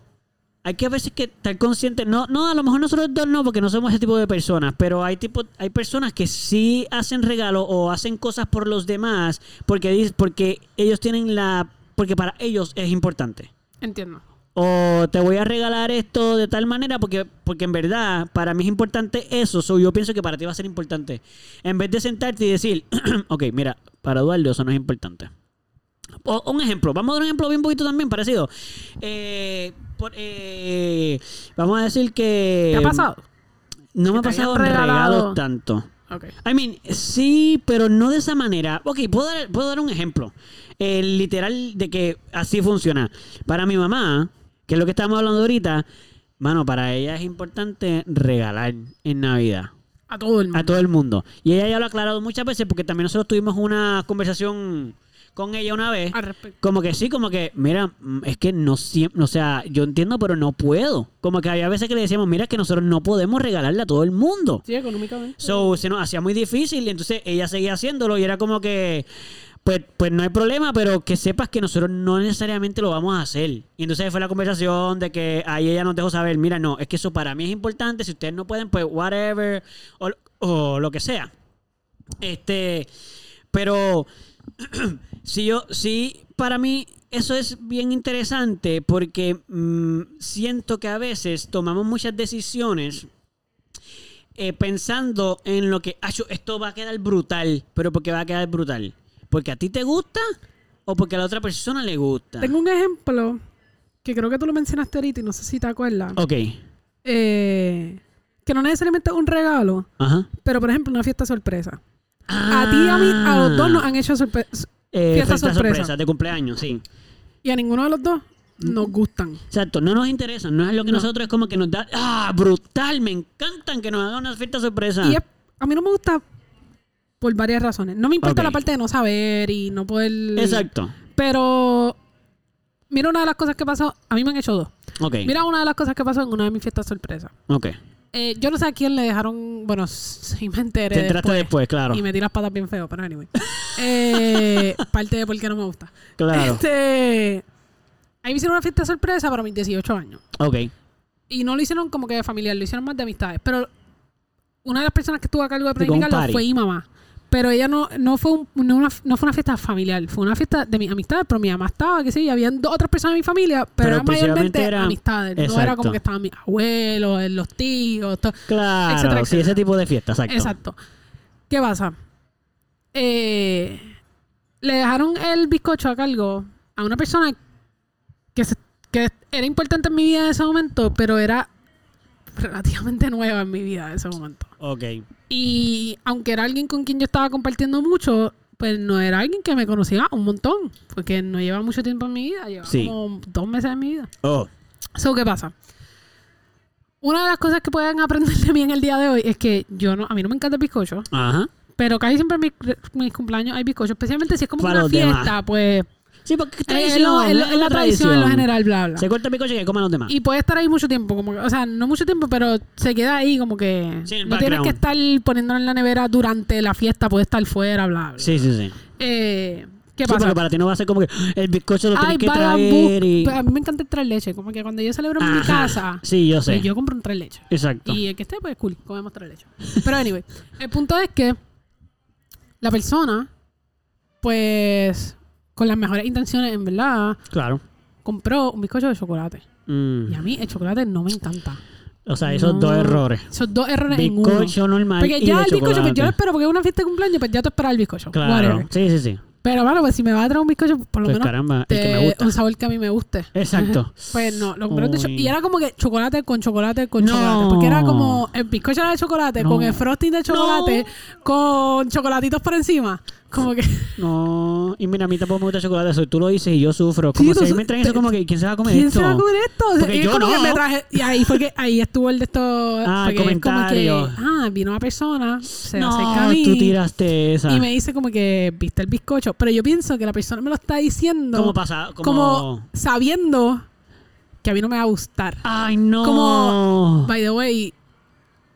hay que a veces que estar consciente, no, no, a lo mejor nosotros dos no, porque no somos ese tipo de personas, pero hay tipo, hay personas que sí hacen regalo o hacen cosas por los demás porque porque ellos tienen la, porque para ellos es importante. Entiendo. O te voy a regalar esto de tal manera porque, porque en verdad para mí es importante eso. So, yo pienso que para ti va a ser importante. En vez de sentarte y decir, *clears throat* ok, mira, para Eduardo eso no es importante. O, un ejemplo, vamos a dar un ejemplo bien poquito también parecido. Eh, por- eh, vamos a decir que... ¿Te ha pasado? No me ha pasado regalos tanto. Ok. I mean, sí, pero no de esa manera. Ok, puedo dar, puedo dar un ejemplo. El literal de que así funciona. Para mi mamá, que es lo que estamos hablando ahorita, mano, para ella es importante regalar en Navidad. A todo el mundo. A todo el mundo. Y ella ya lo ha aclarado muchas veces porque también nosotros tuvimos una conversación con ella una vez. Al. Como que sí, como que, mira, mm, es que no siempre, o sea, yo entiendo, pero no puedo. Como que había veces que le decíamos, mira, es que nosotros no podemos regalarle a todo el mundo. Sí, económicamente. So, se nos hacía muy difícil y entonces ella seguía haciéndolo y era como que, pues, pues no hay problema, pero que sepas que nosotros no necesariamente lo vamos a hacer. Y entonces fue la conversación de que ahí ella nos dejó saber, mira, no, es que eso para mí es importante, si ustedes no pueden, pues whatever, o, o lo que sea. Este, pero *clears throat* si yo, sí, para mí eso es bien interesante porque mm, siento que a veces tomamos muchas decisiones eh, pensando en lo que, "Ah, yo- esto va a quedar brutal, pero ¿por qué va a quedar brutal? ¿Porque a ti te gusta o porque a la otra persona le gusta? Tengo un ejemplo que creo que tú lo mencionaste ahorita y no sé si te acuerdas. Ok, Eh, que no necesariamente es un regalo, ajá. pero por ejemplo una fiesta sorpresa. A ti y a mí, a los dos nos han hecho sorpresa. Eh, fiesta fiesta sorpresa. sorpresa de cumpleaños, sí. Y a ninguno de los dos nos gustan. Exacto, no nos interesa, no es lo que No. nosotros es como que nos da, ah, brutal, me encantan que nos hagan una fiesta sorpresa. Y es- a mí no me gusta por varias razones. No me importa la parte de no saber y no poder... Exacto. Pero mira una de las cosas que pasó. A mí me han hecho dos. Ok. Mira una de las cosas que pasó en una de mis fiestas sorpresa. Ok. Eh, yo no sé a quién le dejaron... Bueno, sí me enteré Te entraste después. después, claro. Y metí las patas bien feo, pero anyway. *laughs* Eh, parte de por qué no me gusta. Claro. Este... Ahí me hicieron una fiesta sorpresa para mis 18 años. Ok. Y no lo hicieron como que de familiar, lo hicieron más de amistades. Pero una de las personas que estuvo a cargo de planificarlo fue mi mamá. Pero ella no, no, fue un- no, una, no fue una fiesta familiar, fue una fiesta de mis amistades, pero mi mamá estaba, que sí, habían dos otras personas de mi familia, pero, eran mayormente era- amistades. No era como que estaban mis abuelos, los tíos, todo. Claro, Etcétera, sí, ese tipo de fiesta, exacto. Exacto. ¿Qué pasa? Eh, le dejaron el bizcocho a cargo a una persona que, se- que era importante en mi vida en ese momento, pero era relativamente nueva en mi vida en ese momento. Ok. Y aunque era alguien con quien yo estaba compartiendo mucho, pues no era alguien que me conocía un montón, porque no lleva mucho tiempo en mi vida, lleva Sí. como dos meses en mi vida. Oh. So, ¿qué pasa? Una de las cosas que pueden aprender de mí en el día de hoy es que yo no, a mí no me encanta el bizcocho, Ajá. pero casi siempre en mis, mis cumpleaños hay bizcocho, especialmente si es como Para una fiesta, demás. pues Sí, porque es es, tradición. la tradición en lo general, bla, bla. Se corta el picoche que coman los demás. Y puede estar ahí mucho tiempo, como que, o sea, no mucho tiempo, pero se queda ahí como que Sí, no tienes que estar poniéndolo en la nevera durante la fiesta, puede estar fuera, bla, bla. Sí, sí, sí. Eh, ¿Qué Sí, pasa? porque para ti no va a ser como que el bizcocho lo Ay, tienes que traer y... a mí me encanta el tres leche, como que cuando yo celebro en mi casa, Sí, yo sé. pues yo compro un tres leche. Exacto. Y el que esté, pues cool, comemos tres leche. Pero anyway, el punto es que la persona, pues, con las mejores intenciones, en verdad, Claro. compró un bizcocho de chocolate. Mm. Y a mí el chocolate no me encanta. O sea, esos No. dos errores. Esos dos errores en uno. Bizcocho normal Porque y ya de el bizcocho, pues yo lo espero porque es una fiesta de cumpleaños, pues ya te esperas el bizcocho. Claro. whatever. Sí, sí, sí. Pero bueno, pues si me va a traer un bizcocho, por lo Pues menos caramba, el que me gusta. un sabor que a mí me guste. Exacto. *laughs* Pues no, lo compré de cho-. Y era como que chocolate con chocolate con No. chocolate. Porque era como el bizcocho era de chocolate No. con el frosting de chocolate con chocolatitos por encima. Como que. *laughs* No, y mira, a mí tampoco me gusta el chocolate, eso tú lo dices y yo sufro. Como Sí, si a mí me traen eso como que, ¿quién se va a comer ¿Quién esto? se va a comer esto? Porque y yo como no. que me traje. Y ahí fue que ahí estuvo el de esto. Ah, el es como que. comentario. Ah, vino una persona, se no, acerca a mí. tú tiraste esa. Y me dice como que viste el bizcocho. Pero yo pienso que la persona me lo está diciendo ¿Cómo pasa? Como... como sabiendo que a mí no me va a gustar. Ay, no. Como- By the way,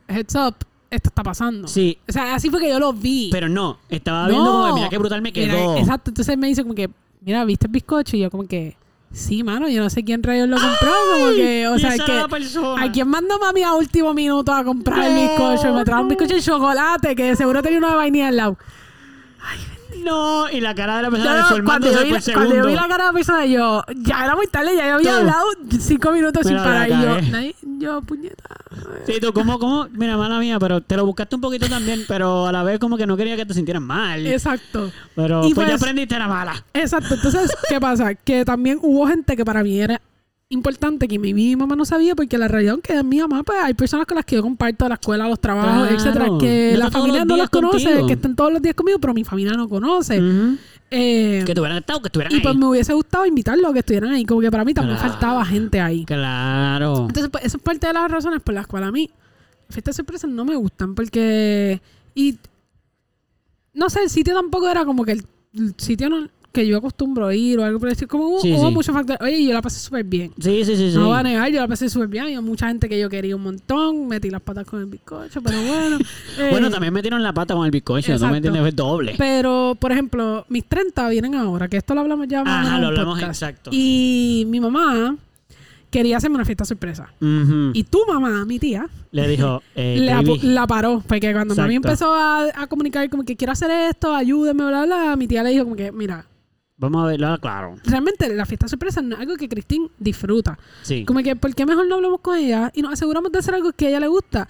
heads up, esto está pasando. Sí, O sea, así fue que yo lo vi. pero no. Estaba viendo como que mira qué brutal me Mira, quedó. exacto. Entonces me dice como que, mira, ¿viste el bizcocho? Y yo como que, sí, mano, yo no sé quién rayos lo compró. Como que, o sea, que... persona. ¿A quién mandó mami a último minuto a comprar el No, bizcocho? Y me trajo un bizcocho de chocolate que seguro tenía uno de vainilla al lado. No, y la cara de la persona Yo, cuando, deformándose vi, cuando yo vi la cara de la persona, yo, ya era muy tarde, ya yo había hablado cinco minutos sin parar. Y la yo, nadie- yo, puñeta. Sí, tú, ¿cómo, cómo? Mira, mala mía, pero te lo buscaste un poquito también, pero a la vez como que no quería que te sintieras mal. Exacto. Pero Y pues ya pues- aprendiste era mala. Exacto. Entonces, ¿qué pasa? Que también hubo gente que para mí era importante que mi, mi mamá no sabía porque la realidad aunque es mi mamá pues hay personas con las que yo comparto la escuela los trabajos Claro. etcétera que No la familia los no las conoce contigo. que estén todos los días conmigo pero mi familia no conoce Ujú. Eh, Que te hubieran estado, que estuvieran y ahí. pues me hubiese gustado invitarlos a que estuvieran ahí como que para mí también Claro. faltaba gente ahí Claro. entonces pues esa es parte de las razones por las cuales a mí las fiestas sorpresas no me gustan porque y no sé el sitio tampoco era como que el, el sitio no- que yo acostumbro ir o algo por decir como hubo, Sí, hubo sí. muchos factores oye yo la pasé súper bien Sí, sí, sí, sí. no voy a negar, yo la pasé súper bien. Había mucha gente que yo quería un montón. Metí las patas con el bizcocho, pero bueno. *laughs* Eh, Bueno, también metieron la pata con el bizcocho, ¿no exacto. me entiendes? Es doble. Pero, por ejemplo, mis 30 vienen ahora, que esto lo hablamos ya más Ajá, lo hablamos podcast. exacto. Y mi mamá quería hacerme una fiesta sorpresa. Y tu mamá, mi tía, Le dijo, *laughs* eh, la, paró. Porque cuando mami Exacto. empezó a, a comunicar como que quiero hacer esto, ayúdeme, bla, bla, mi tía le dijo como que, mira, vamos a verlo, claro. realmente la fiesta sorpresa es algo que Cristín disfruta. Sí. Como que, ¿por qué mejor no hablamos con ella y nos aseguramos de hacer algo que a ella le gusta?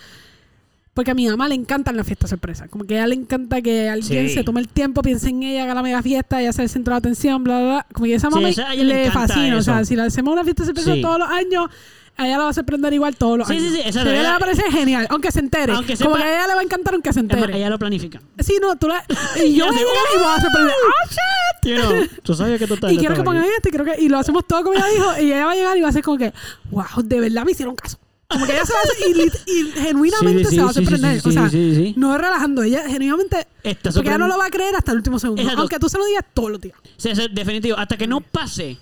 Porque a mi mamá le encantan las fiestas sorpresas. Como que a ella le encanta que alguien Sí. se tome el tiempo, piense en ella, haga la mega fiesta, ella sea el centro de atención, bla, bla, bla. Como que esa Sí, mamá esa- a ella le le fascina. O sea, eso. si le hacemos una fiesta sorpresa Sí. todos los años, a ella la va a sorprender igual todos los Sí, años. sí, sí, exacto. O sea, a ella le va a Ella- parecer genial, aunque se entere. Aunque Como sepa- que a ella le va a encantar aunque se más, entere. ella lo planifica. Sí, no, tú la... *laughs* Y yo voy a llegar y me vas a sorprender. ¡Oh, shit! You know, tú sabes que tú *laughs* estás Y quiero que pongan esto y creo que y lo hacemos todo como ella dijo y ella va a llegar y va a ser como que wow de verdad me hicieron caso como que ella se va a hacer y, genuinamente Sí, sí, se va a sorprender o sea no es relajando ella genuinamente Está porque ella no lo va a creer hasta el último segundo Exacto. aunque tú se lo digas todos los días definitivo. Hasta que no pase,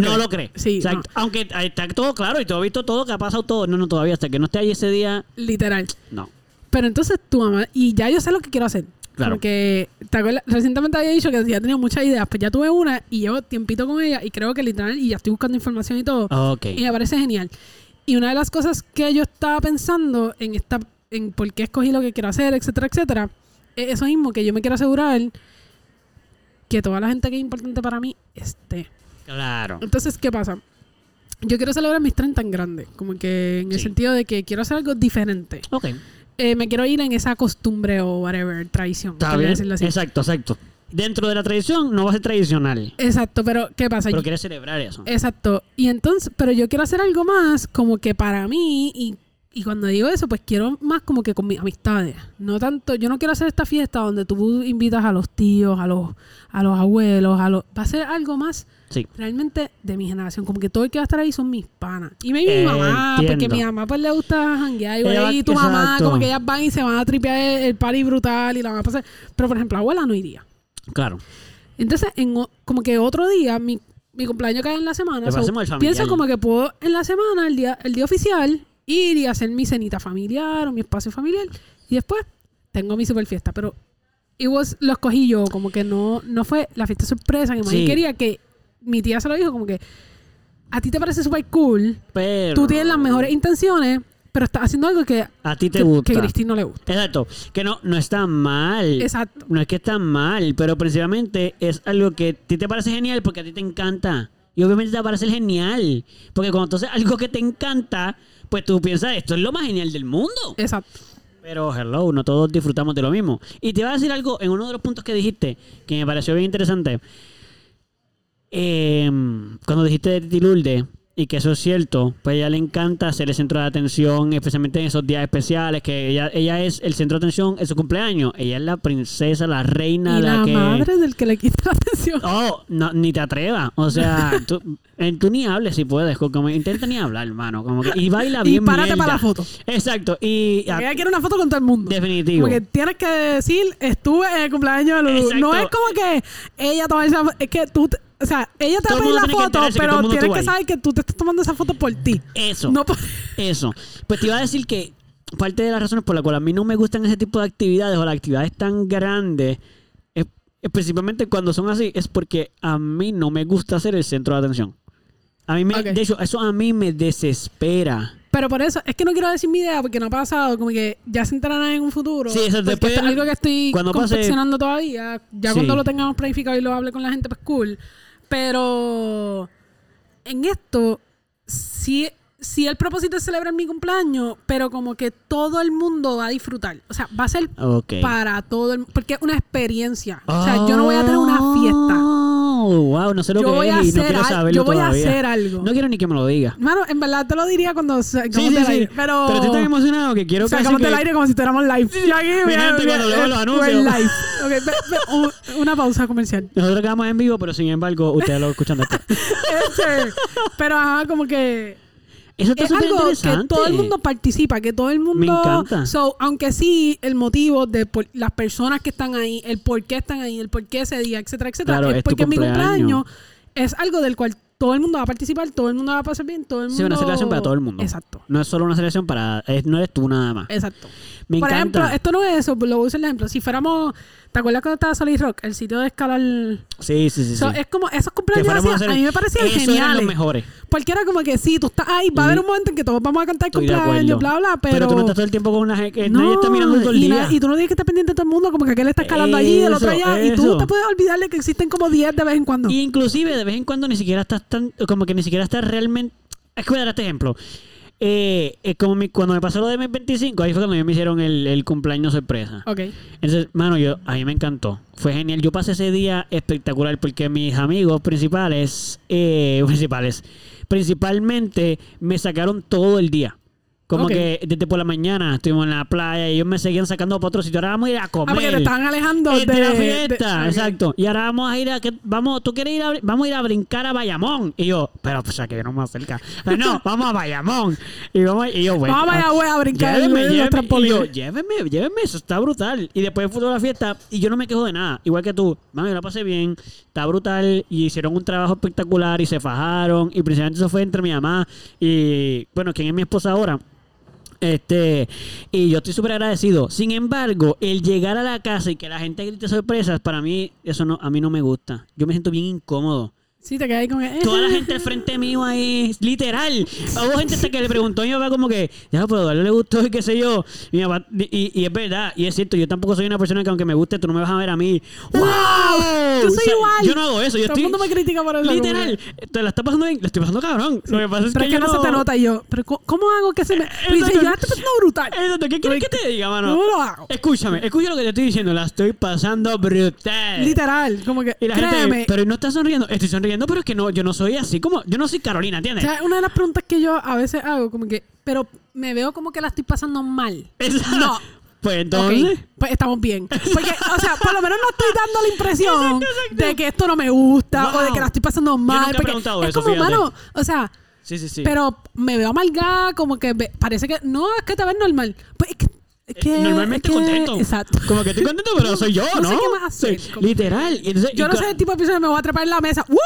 no lo cree. sí Exacto. Aunque ahí está todo claro y tú has visto todo que ha pasado todo. No, no, todavía. Hasta que no esté ahí ese día, literal no. pero entonces tu mamá y ya yo sé lo que quiero hacer Claro. Porque ¿te acuerdas? recientemente había dicho que ya tenía muchas ideas, pues ya tuve una y llevo tiempito con ella y creo que literal y ya estoy buscando información y todo. Ok. Y me parece genial. Y una de las cosas que yo estaba pensando en esta en por qué escogí lo que quiero hacer, etcétera, etcétera, es eso mismo que yo me quiero asegurar que toda la gente que es importante para mí esté. Claro. Entonces, ¿qué pasa? Yo quiero celebrar mis 30 en grande, como que en el sentido de que quiero hacer algo diferente. Ok. Eh, me quiero ir en esa costumbre o whatever, tradición. Está bien. decirlo así. Exacto, exacto. Dentro de la tradición no va a ser tradicional. Exacto, pero ¿qué pasa? Pero Yo- quieres celebrar eso. Exacto. Y entonces, pero yo quiero hacer algo más como que para mí y, y cuando digo eso, pues quiero más como que con mis amistades. No tanto, yo no quiero hacer esta fiesta donde tú invitas a los tíos, a los, a los abuelos, a los... Va a ser algo más Sí. realmente de mi generación. Como que todo el que va a estar ahí son mis panas. Y maybe mi mamá, porque mi mamá pues le gusta janguear. Y, y tu mamá, como que ellas van y se van a tripear el, el party brutal y la van a pasar. Pero por ejemplo, abuela no iría. Claro. Entonces, en, como que otro día, mi, mi cumpleaños cae en la semana. So, pienso como que puedo en la semana, el día, el día oficial, ir y hacer mi cenita familiar o mi espacio familiar. Y después tengo mi super fiesta. Pero it was- lo escogí yo, como que no, no fue la fiesta sorpresa que Sí. quería que mi tía se lo dijo, como que a ti te parece súper cool, Pero. tú tienes las mejores intenciones, pero estás haciendo algo que, A ti te que, gusta. que a Cristín no le gusta. Exacto. Que no, no está mal. Exacto. No es que está mal, pero principalmente es algo que a ti te parece genial porque a ti te encanta. Y obviamente te va a parecer genial. Porque cuando tú haces algo que te encanta, pues tú piensas, esto es lo más genial del mundo. Exacto. Pero hello, no todos disfrutamos de lo mismo. Y te voy a decir algo en uno de los puntos que dijiste que me pareció bien interesante. Eh, cuando dijiste de Titi y que eso es cierto, pues a ella le encanta ser el centro de atención, especialmente en esos días especiales, que ella, ella es el centro de atención en su cumpleaños. Ella es la princesa, la reina, Y la que... madre del que le quita la atención. Oh, no, ni te atrevas. O sea, *laughs* tú, eh, tú ni hables si puedes. Como, intenta ni hablar, hermano. Como que, y baila Y bien párate mierda. para la foto. Exacto. Y ella quiere una foto con todo el mundo. definitivo. Porque tienes que decir, estuve en el cumpleaños de Lulu. No es como que ella toma esa foto. Es que tú, te- o sea, ella te va a pedir la foto, pero tienes que ahí. saber que tú te estás tomando esa foto por ti. Eso. No por... Eso. Pues te iba a decir que parte de las razones por las cuales a mí no me gustan ese tipo de actividades o las actividades tan grandes, es, es principalmente cuando son así, es porque a mí no me gusta ser el centro de atención. A mí me, de hecho, eso a mí me desespera. Pero por eso, es que no quiero decir mi idea porque no ha pasado, como que ya se enterarán en un futuro. Sí, eso después es algo que estoy cuando pase- confeccionando todavía. Ya Sí. cuando lo tengamos planificado y lo hable con la gente, pues cool. Pero en esto, sí, sí el propósito es celebrar mi cumpleaños, pero como que todo el mundo va a disfrutar. O sea, va a ser para todo el Porque es una experiencia. O sea, yo no voy a tener una fiesta. Wow, wow, no sé lo yo que voy es a y no hacer quiero saberlo yo voy todavía. a hacer algo. No quiero ni que me lo diga. Mano, en verdad te lo diría cuando Sí, sacamos sí, sí. Pero, Pero estoy tan emocionado que quiero casi sacamos que... del aire como si estuviéramos live. Yo aquí, Mi mira, cuando veo los anuncios. live. Ok, ve- ve, un- una pausa comercial. Nosotros quedamos en vivo, pero sin embargo, ustedes lo escuchan después. *laughs* Este, pero ajá, como que Eso está es algo que todo el mundo participa, que todo el mundo... Me encanta. So, aunque sí, el motivo de por- las personas que están ahí, el por qué están ahí, el por qué ese día, etcétera, etcétera, Claro, es, es porque mi cumpleaños. es algo del cual todo el mundo va a participar, todo el mundo va a pasar bien, todo el mundo... Sí, una celebración para todo el mundo. Exacto, No es solo una selección para... es- no eres tú nada más. exacto. Me Por encanta. ejemplo, esto no es eso, lo voy a usar de ejemplo. Si fuéramos... ¿Te acuerdas cuando estaba Solid Rock? El sitio de escalar... Sí, sí, sí. So, sí. Es como esos cumpleaños así, hacer- a mí me parecían Esos eran los geniales. mejores. Porque era como que sí, tú estás ahí, va a haber un momento en que todos vamos a cantar Estoy de cumpleaños, bla, bla, pero... Pero tú no estás todo el tiempo con una gente que No, nadie está mirando todo el y, día. na- y tú no tienes que estar pendiente de todo el mundo, como que aquel está escalando allí, el otro Eso, allá, y tú eso. te puedes olvidarle que existen como 10 de vez en cuando. Y inclusive de vez en cuando ni siquiera estás tan, como que ni siquiera estás realmente. Es que voy a dar este ejemplo. Eh, eh, como mi- cuando me pasó lo de mis 25, ahí fue cuando me hicieron el, el cumpleaños sorpresa. Ok. Entonces, mano, yo, a mí me encantó. Fue genial. Yo pasé ese día espectacular porque mis amigos principales, eh, *laughs* principales, principalmente me sacaron todo el día. Como que desde por la mañana estuvimos en la playa y ellos me seguían sacando para otro sitio. Ahora vamos a ir a comer. Ah, porque te estaban alejando Eh, de, de la de- fiesta, exacto. Y ahora vamos a ir a que vamos, tú quieres ir a vamos a ir a brincar a Bayamón. Y yo, pero pues aquí no más cerca. Pero no, *laughs* vamos a Bayamón. Y vamos y yo, bueno. Vamos a Mayagüez a brincar Lléveme, en los lléveme. Y yo, eso está brutal. Y después fue toda la fiesta y yo no me quejo de nada. Igual que tú, mami, yo la pasé bien, está brutal y hicieron un trabajo espectacular y se fajaron. Y principalmente eso fue entre mi mamá y, bueno, quien es mi esposa ahora. Este, y yo estoy súper agradecido. Sin embargo, el llegar a la casa y que la gente grite sorpresas, para mí, eso no, a mí no me gusta. Yo me siento bien incómodo. Sí, te quedas ahí como que... eh. Toda la gente al frente mío ahí, literal. Hubo gente hasta que le preguntó a mi papá como que, ya, pero a él le gustó y qué sé yo. Y, mi papá- y, y es verdad, y es cierto, yo tampoco soy una persona que aunque me guste, tú no me vas a ver a mí. ¡Wow! Yo soy igual. Yo no hago eso, yo Todo el mundo me critica por eso. Literal, te la está pasando bien, la estoy pasando cabrón. Lo que pasa es Pero que es que yo no, se te nota y yo. Pero ¿cómo- ¿cómo hago que se me...? Pero dice, yo la estoy pasando brutal. Exacto, ¿qué quieres que te diga, mano? ¿Cómo lo hago? Escúchame, escucha lo que te estoy diciendo, la estoy pasando brutal. Literal, como que... Y la créeme. gente, pero no estás sonriendo. Estoy sonriendo, pero es que no, yo no soy así como, yo no soy Carolina, O ¿entiendes? sea, una de las preguntas que yo a veces hago, como que... Pero me veo como que la estoy pasando mal. Exacto. No. Pues entonces, pues estamos bien. Porque, o sea, por lo menos no estoy dando la impresión *laughs* Exacto, exacto. de que esto no me gusta o de que la estoy pasando mal. nunca he preguntado es eso, como, mano, o sea, sí, sí, sí. pero me veo amargada, como que parece que no, es que te ves normal. Pues es que. Que Normalmente que- contento. Exacto. Como que estoy contento, pero soy yo, No *laughs* ¿no? sé qué más hacer, Sí, Literal. Y entonces, Yo y no sé el tipo de persona que me voy a trepar en la mesa. ¡Woo!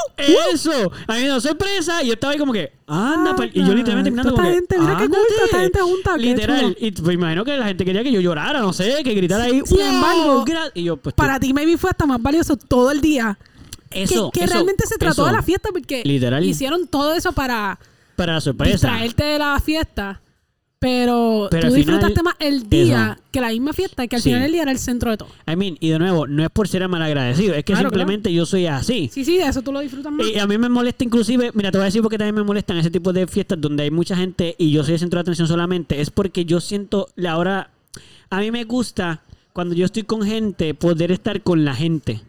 Eso. A mí me dio sorpresa y yo estaba ahí como que, anda, pa- y yo literalmente mirando como que, mira qué esta gente junta, Literal. Y pues imagino que la gente quería que yo llorara, no sé, que gritara ahí. Sin "Wow, embargo, gra-". y yo, pues, Para ti, maybe fue hasta más valioso todo el día. eso, que que eso, realmente se trató eso. de la fiesta porque Literal. hicieron todo eso para Para la sorpresa. distraerte de la fiesta. Pero, Pero tú disfrutaste final, más el día eso. que la misma fiesta, que al Sí. final del día era el centro de todo. I mean, y de nuevo, no es por ser malagradecido, es que Claro, simplemente yo soy así. Sí, sí, de eso tú lo disfrutas más. Y a mí me molesta inclusive, mira, te voy a decir porque también me molestan ese tipo de fiestas donde hay mucha gente y yo soy el centro de atención solamente. Es porque yo siento la hora... A mí me gusta cuando yo estoy con gente poder estar con la gente.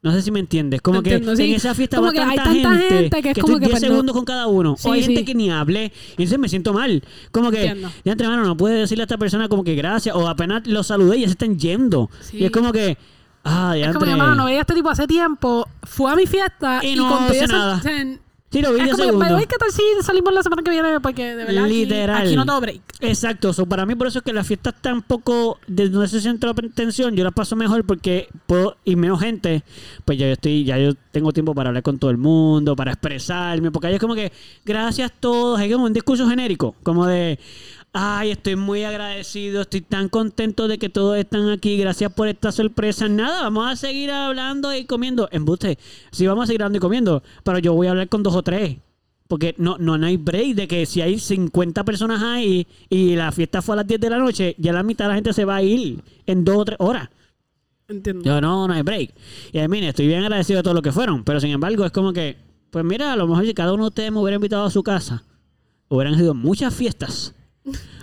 No sé si me entiendes. Como Entiendo, que sí. en esa fiesta Como va que hay tanta gente, gente que es como estoy que 10 pues segundos con cada uno. Sí, o hay gente sí. que ni hable y entonces me siento mal. Como que, Entiendo. ya entre mano, no puede decirle a esta persona como que gracias o apenas lo saludé y ya se están yendo. Sí. Y es como que, ah, ya es como que, mano, no veía a este tipo hace tiempo, fue a mi fiesta Y y, no con todo hace nada. o sea, Sí, es 10 como que, segundos. "By the way, ¿qué tal si salimos la semana que viene? Porque de verdad Literal. Aquí, no tengo break. Exacto, so, para mí por eso es que las fiestas tan poco desde donde se centra la atención, yo las paso mejor porque puedo y menos gente, pues ya yo estoy, ya yo tengo tiempo para hablar con todo el mundo, para expresarme, porque ahí es como que gracias a todos, hay como un discurso genérico, como de ay, estoy muy agradecido, estoy tan contento de que todos están aquí, gracias por esta sorpresa. Nada, vamos a seguir hablando y comiendo. Embuste, sí vamos a seguir hablando y comiendo, pero yo voy a hablar con dos o tres. Porque no, no, no hay break de que si hay 50 personas ahí y la fiesta fue a las 10 de la noche, ya la mitad de la gente se va a ir en dos o tres horas. Entiendo. Yo no, no hay break. Y a mí, estoy bien agradecido de todo lo que fueron. Pero sin embargo, es como que, pues mira, a lo mejor si cada uno de ustedes me hubiera invitado a su casa, hubieran sido muchas fiestas.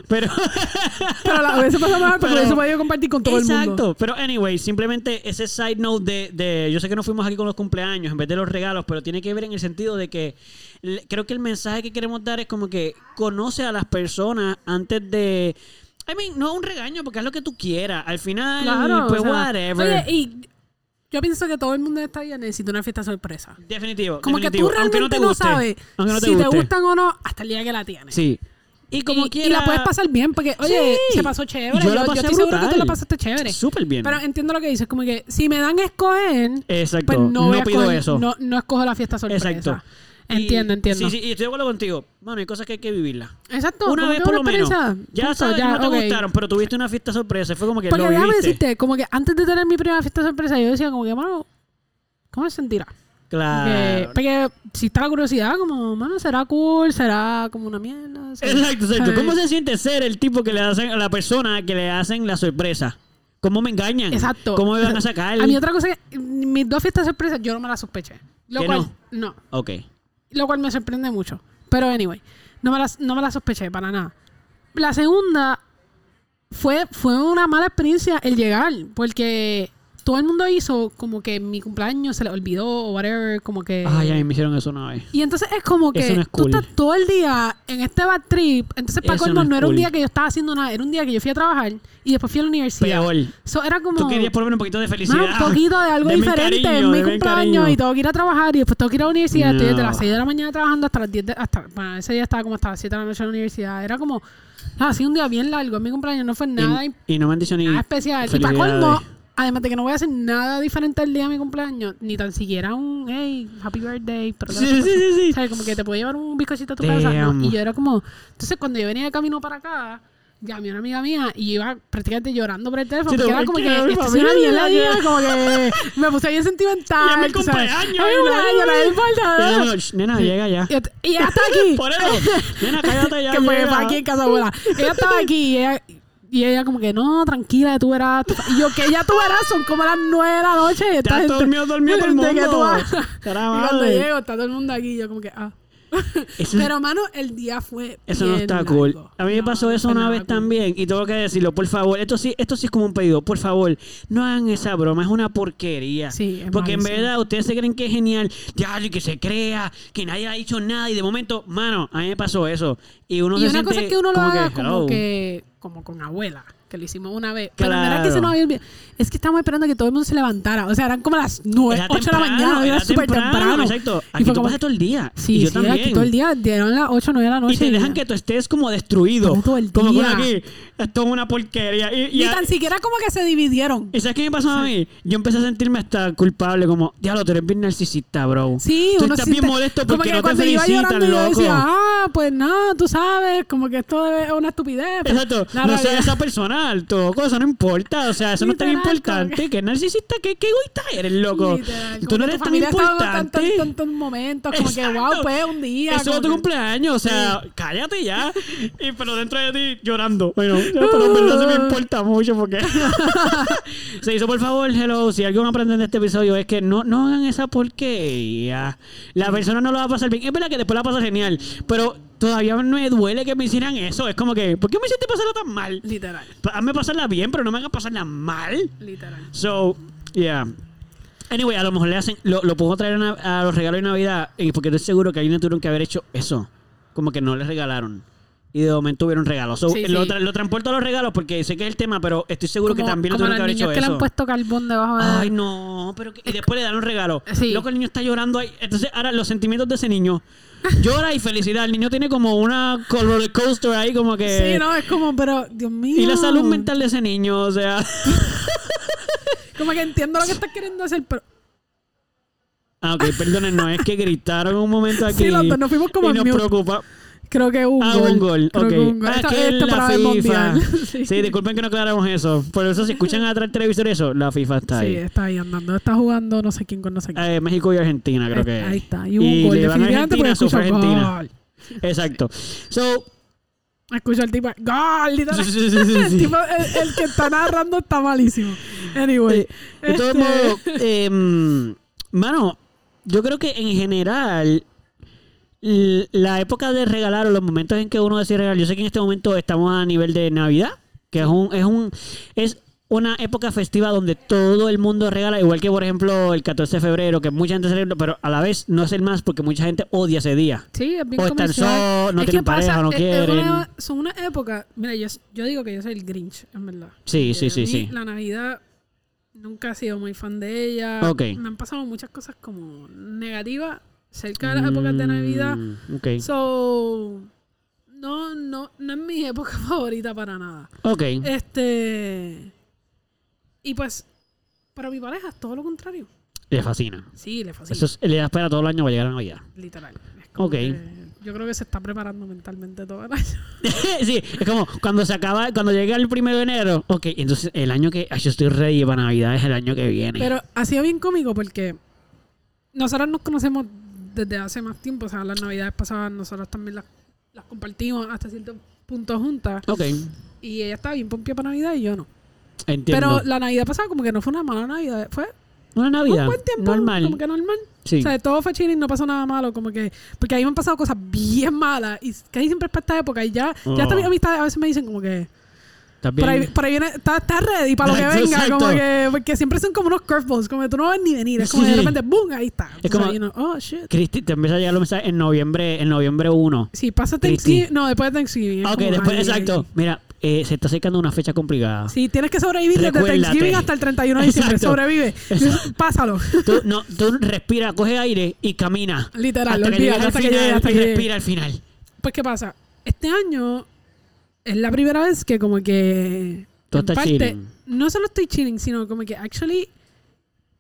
Pero, Pero a se pasa mejor porque eso podido compartir con todo el mundo. exacto. Pero, anyway, simplemente ese side note de, de. Yo sé que no fuimos aquí con los cumpleaños en vez de los regalos, pero tiene que ver en el sentido de que creo que el mensaje que queremos dar es como que conoce a las personas antes de. I mean, no un regaño, porque haz lo que tú quieras. Al final, Claro. pues o sea, whatever. Oye, y yo pienso que todo el mundo de esta necesita una fiesta sorpresa. definitivo. Como que tú realmente no no, te guste. sabes Aunque no te si guste. te gustan o no hasta el día que la tienes. Sí. Y como y, quiera. y la puedes pasar bien, porque, oye, Sí. se pasó chévere. Yo Yo, la yo pasé estoy seguro que tú la pasaste chévere. Súper bien. Pero entiendo lo que dices, como que si me dan a escoger, Exacto. pues no, no a pido escoger- eso. No, no escojo la fiesta sorpresa. Exacto. Entiendo, Y- entiendo. Sí, sí, y estoy de acuerdo contigo. Mano, hay cosas que hay que vivirlas. Exacto. Una vez por una lo menos. Ya Punto, sabes, no te gustaron, pero tuviste una fiesta sorpresa. Fue como que Porque lo déjame decirte, como que antes de tener mi primera fiesta sorpresa, yo decía como que, mano, ¿cómo se sentirá? Claro. Porque, porque si está la curiosidad, como, mano, será cool, será como una mierda. Exacto, exacto. ¿Cómo se siente ser el tipo que le hacen a la persona que le hacen la sorpresa? ¿Cómo me engañan? Exacto. ¿Cómo me van a sacar? A mí otra cosa que mis dos fiestas sorpresas yo no me las sospeché. Lo ¿Que cual, no? Ok. Lo cual me sorprende mucho. Pero anyway, no me las, no me las sospeché para nada. La segunda fue, fue una mala experiencia el llegar, porque todo el mundo hizo como que mi cumpleaños se le olvidó o whatever, como que... Ay, a mí me hicieron eso una vez. Y entonces es como que no es tú cool. estás todo el día en este bad trip. Entonces, para colmo, no no, es era un cool. día que yo estaba haciendo nada. Era un día que yo fui a trabajar y después fui a la universidad. Peor. So, era como... Tú querías por lo menos un poquito de felicidad. Un poquito de algo *laughs* Deme diferente cariño, en mi cumpleaños y tengo que ir a trabajar y después tengo que ir a la universidad. Estoy desde No. las 6 de la mañana trabajando hasta las 10 de... Hasta, bueno, ese día estaba como hasta las 7 de la noche en la universidad. Era como... Así un día bien largo. En mi cumpleaños no fue nada, y, y no me han dicho ni. nada especial. Y para colmo, además de que no voy a hacer nada diferente el día de mi cumpleaños, ni tan siquiera un, hey, happy birthday. Pero Sí, sí, sí, sí. ¿Sabes? Como que te puedo llevar un bizcochito a tu casa. ¿no? Damn. Y yo era como... Entonces, cuando yo venía de camino para acá, llamé a una amiga mía y iba prácticamente llorando por el teléfono. Sí, porque no, era como que, que esto es una mierda, día, como que me puse bien sentimental. *laughs* Ya me cumpleaños, Ay, no me importa. Nena, no, llega ya. Y, ella está aquí. *laughs* Por eso. Nena, cállate ya. *laughs* que fue, fue aquí en casa abuela. Ella estaba aquí y ella... Y ella como que, no, tranquila, tú verás. Y yo, que ya tú verás, son como las nueve de la noche. Y esta Ya gente- dormido, dormido todo el *laughs* de que tú mundo. vas- Caramba, Y cuando llego, está todo el mundo aquí. y Yo como que, ah. Eso- Pero, mano, el día fue Eso no bien está cool. largo. A mí me No, pasó no eso una vez cool. también y tengo que decirlo, por favor. Esto sí, esto sí es como un pedido. Por favor, no hagan esa broma, es una porquería. Sí, es Porque en malísimo. verdad ustedes se creen que es genial, ya, y que se crea, que nadie ha dicho nada y de momento, mano, a mí me pasó eso. Y uno Y se una siente cosa es que uno lo como haga que, como que como con abuela, que lo hicimos una vez. Pero Claro. que se nos había olvidado. Es que estábamos esperando que todo el mundo se levantara. O sea, eran como las 9, Era 8 de la temprano, mañana, era súper temprano. Exacto. Y Aquí fue tú como pasas todo el día. Sí, y yo sí, también. aquí todo el día, dieron las 8, 9 de la noche. y te dejan ya. que tú estés como destruido. Todo el Como día. aquí, esto es una porquería. Y, y Ni a- tan siquiera como que se dividieron. ¿Y sabes qué me pasó a mí? Yo empecé a sentirme hasta culpable, como, diablo, tú eres bien narcisista, bro. Sí, tú uno estás bien molesto como porque que no te felicitan, loco. decía, ah, pues no, tú sabes, como que esto es una estupidez. pero Exacto, no seas esa persona, loco, eso no importa, o sea, eso no es tan importante, que- que narcisista, que qué egoísta eres, loco. Literal, Tú no que eres tan importante. Tantos, tantos momentos, como que, Exacto. wow, pues un día. Eso es tu que- cumpleaños, o sea, cállate ya. *laughs* Y pero dentro de ti llorando. Bueno, pero en verdad se me importa mucho porque. *laughs* se hizo, por favor, hello. Si algo aprenden de este episodio es que no, no hagan esa porquería. La persona no lo va a pasar bien. Es verdad que después la pasa genial, pero todavía me duele que me hicieran eso. Es como que, ¿por qué me hiciste pasarla tan mal? Literal, Hazme pasarla bien, pero no me hagas pasarla mal. literal. So, yeah. Anyway, a lo mejor le hacen, lo, lo puedo traer a, a los regalos de Navidad, porque estoy seguro que alguien tuvieron que haber hecho eso. Como que no les regalaron. Y de momento hubieron regalos. So, Sí, lo, tra- lo transporto a los regalos porque sé que es el tema, pero estoy seguro que Como- también lo tuvieron que haber hecho que le eso. han puesto carbón debajo de... Ay, no, pero que- y después le dan un regalo. Sí. Loco, el niño está llorando ahí. Entonces, ahora los sentimientos de ese niño. Llora y felicidad. El niño tiene como una roller coaster ahí, como que. Sí, no, es como, pero, Dios mío. Y la salud mental de ese niño, o sea. *laughs* Como que entiendo lo que estás queriendo hacer, pero... Ah, ok, perdonen, no, es que gritaron un momento aquí. Sí, los dos nos fuimos como y nos preocupa. Creo que un Ah, gol. un gol, Creo ok. que un gol. Ah, Esta- que esta la para el FIFA. mundial. *laughs* Sí. sí. disculpen que no aclaramos eso. Por eso, si escuchan *laughs* atrás el televisor eso, la FIFA está Sí, ahí. está ahí andando. Está jugando no sé quién con no sé quién. Eh, México y Argentina, creo Eh, que. ahí está. Y un gol. van a Definitivamente porque Argentina, escucho Argentina. gol. Exacto. So, Escucho al tipo, ¡Gol! Sí, sí, sí, sí, El, sí. *laughs* tipo, el, el que está narrando está malísimo. Anyway. Eh, de todos este, modos, em, mano, yo creo que en general la época de regalar o los momentos en que uno decide regalar, yo sé que en este momento estamos a nivel de Navidad, que es un, es un, es una época festiva donde todo el mundo regala, igual que por ejemplo el 14 de febrero, que mucha gente celebra, pero a la vez no es el más porque mucha gente odia ese día. Sí, es bien O están solos, no Es tienen pareja, pasa, no es- es quieren. una- son una época... Mira, yo, yo digo que yo soy el Grinch, en verdad. Sí, sí, sí, mí sí. La Navidad nunca he sido muy fan de ella. Ok. Me han pasado muchas cosas como negativas cerca de las épocas de Navidad. Mm. So, no, no, no es mi época *laughs* favorita para nada. Ok. Este. Y pues, para mi pareja es todo lo contrario. Le fascina. Sí, le fascina. Eso es, le espera todo el año para llegar a Navidad. Literal. Es como Ok. que yo creo que se está preparando mentalmente todo el año. *laughs* sí, es como cuando se acaba, cuando llega el primero de enero, ok, entonces el año que ay, yo estoy ready para Navidad es el año que viene. Pero ha sido bien cómico porque nosotros nos conocemos desde hace más tiempo. O sea, las navidades pasadas nosotros también las, las compartimos hasta cierto punto juntas. ok, Y ella estaba bien pompía para Navidad y yo no. entiendo. Pero la Navidad pasada como que no fue una mala Navidad. Fue Una un Navidad buen tiempo. normal. Como que normal. Sí. O sea, todo fue chilling, no pasó nada malo. Como que... Porque a mí me han pasado cosas bien malas. Y casi siempre es para esta época. Y ya, ya hasta Oh. mis amistades a veces me dicen como que... ¿Estás Por ahí, por ahí viene, está, está ready para lo que Exacto, venga, como que, porque siempre son como unos curveballs, como que tú no ves ni venir, es como Sí, de repente, boom, ahí está. Es O sea, como- you know, oh shit. Cristi, te empieza a llegar los mensajes en noviembre, en noviembre 1. Sí, pasa. Thanksgiving, no, después de Thanksgiving. Ok, después, ay, exacto. Mira, eh, se está acercando una fecha complicada. Sí, tienes que sobrevivir desde Recuérdate. Thanksgiving hasta el 31 de diciembre, sobrevive, Exacto. pásalo. Tú, no, tú respira, coge aire y camina. Literal, hasta que al hasta que final llegue, hasta y que llegue. respira al final. Pues, ¿qué pasa? Este año es la primera vez que como que... Tú estás parte, chilling. No solo estoy chilling, sino como que actually...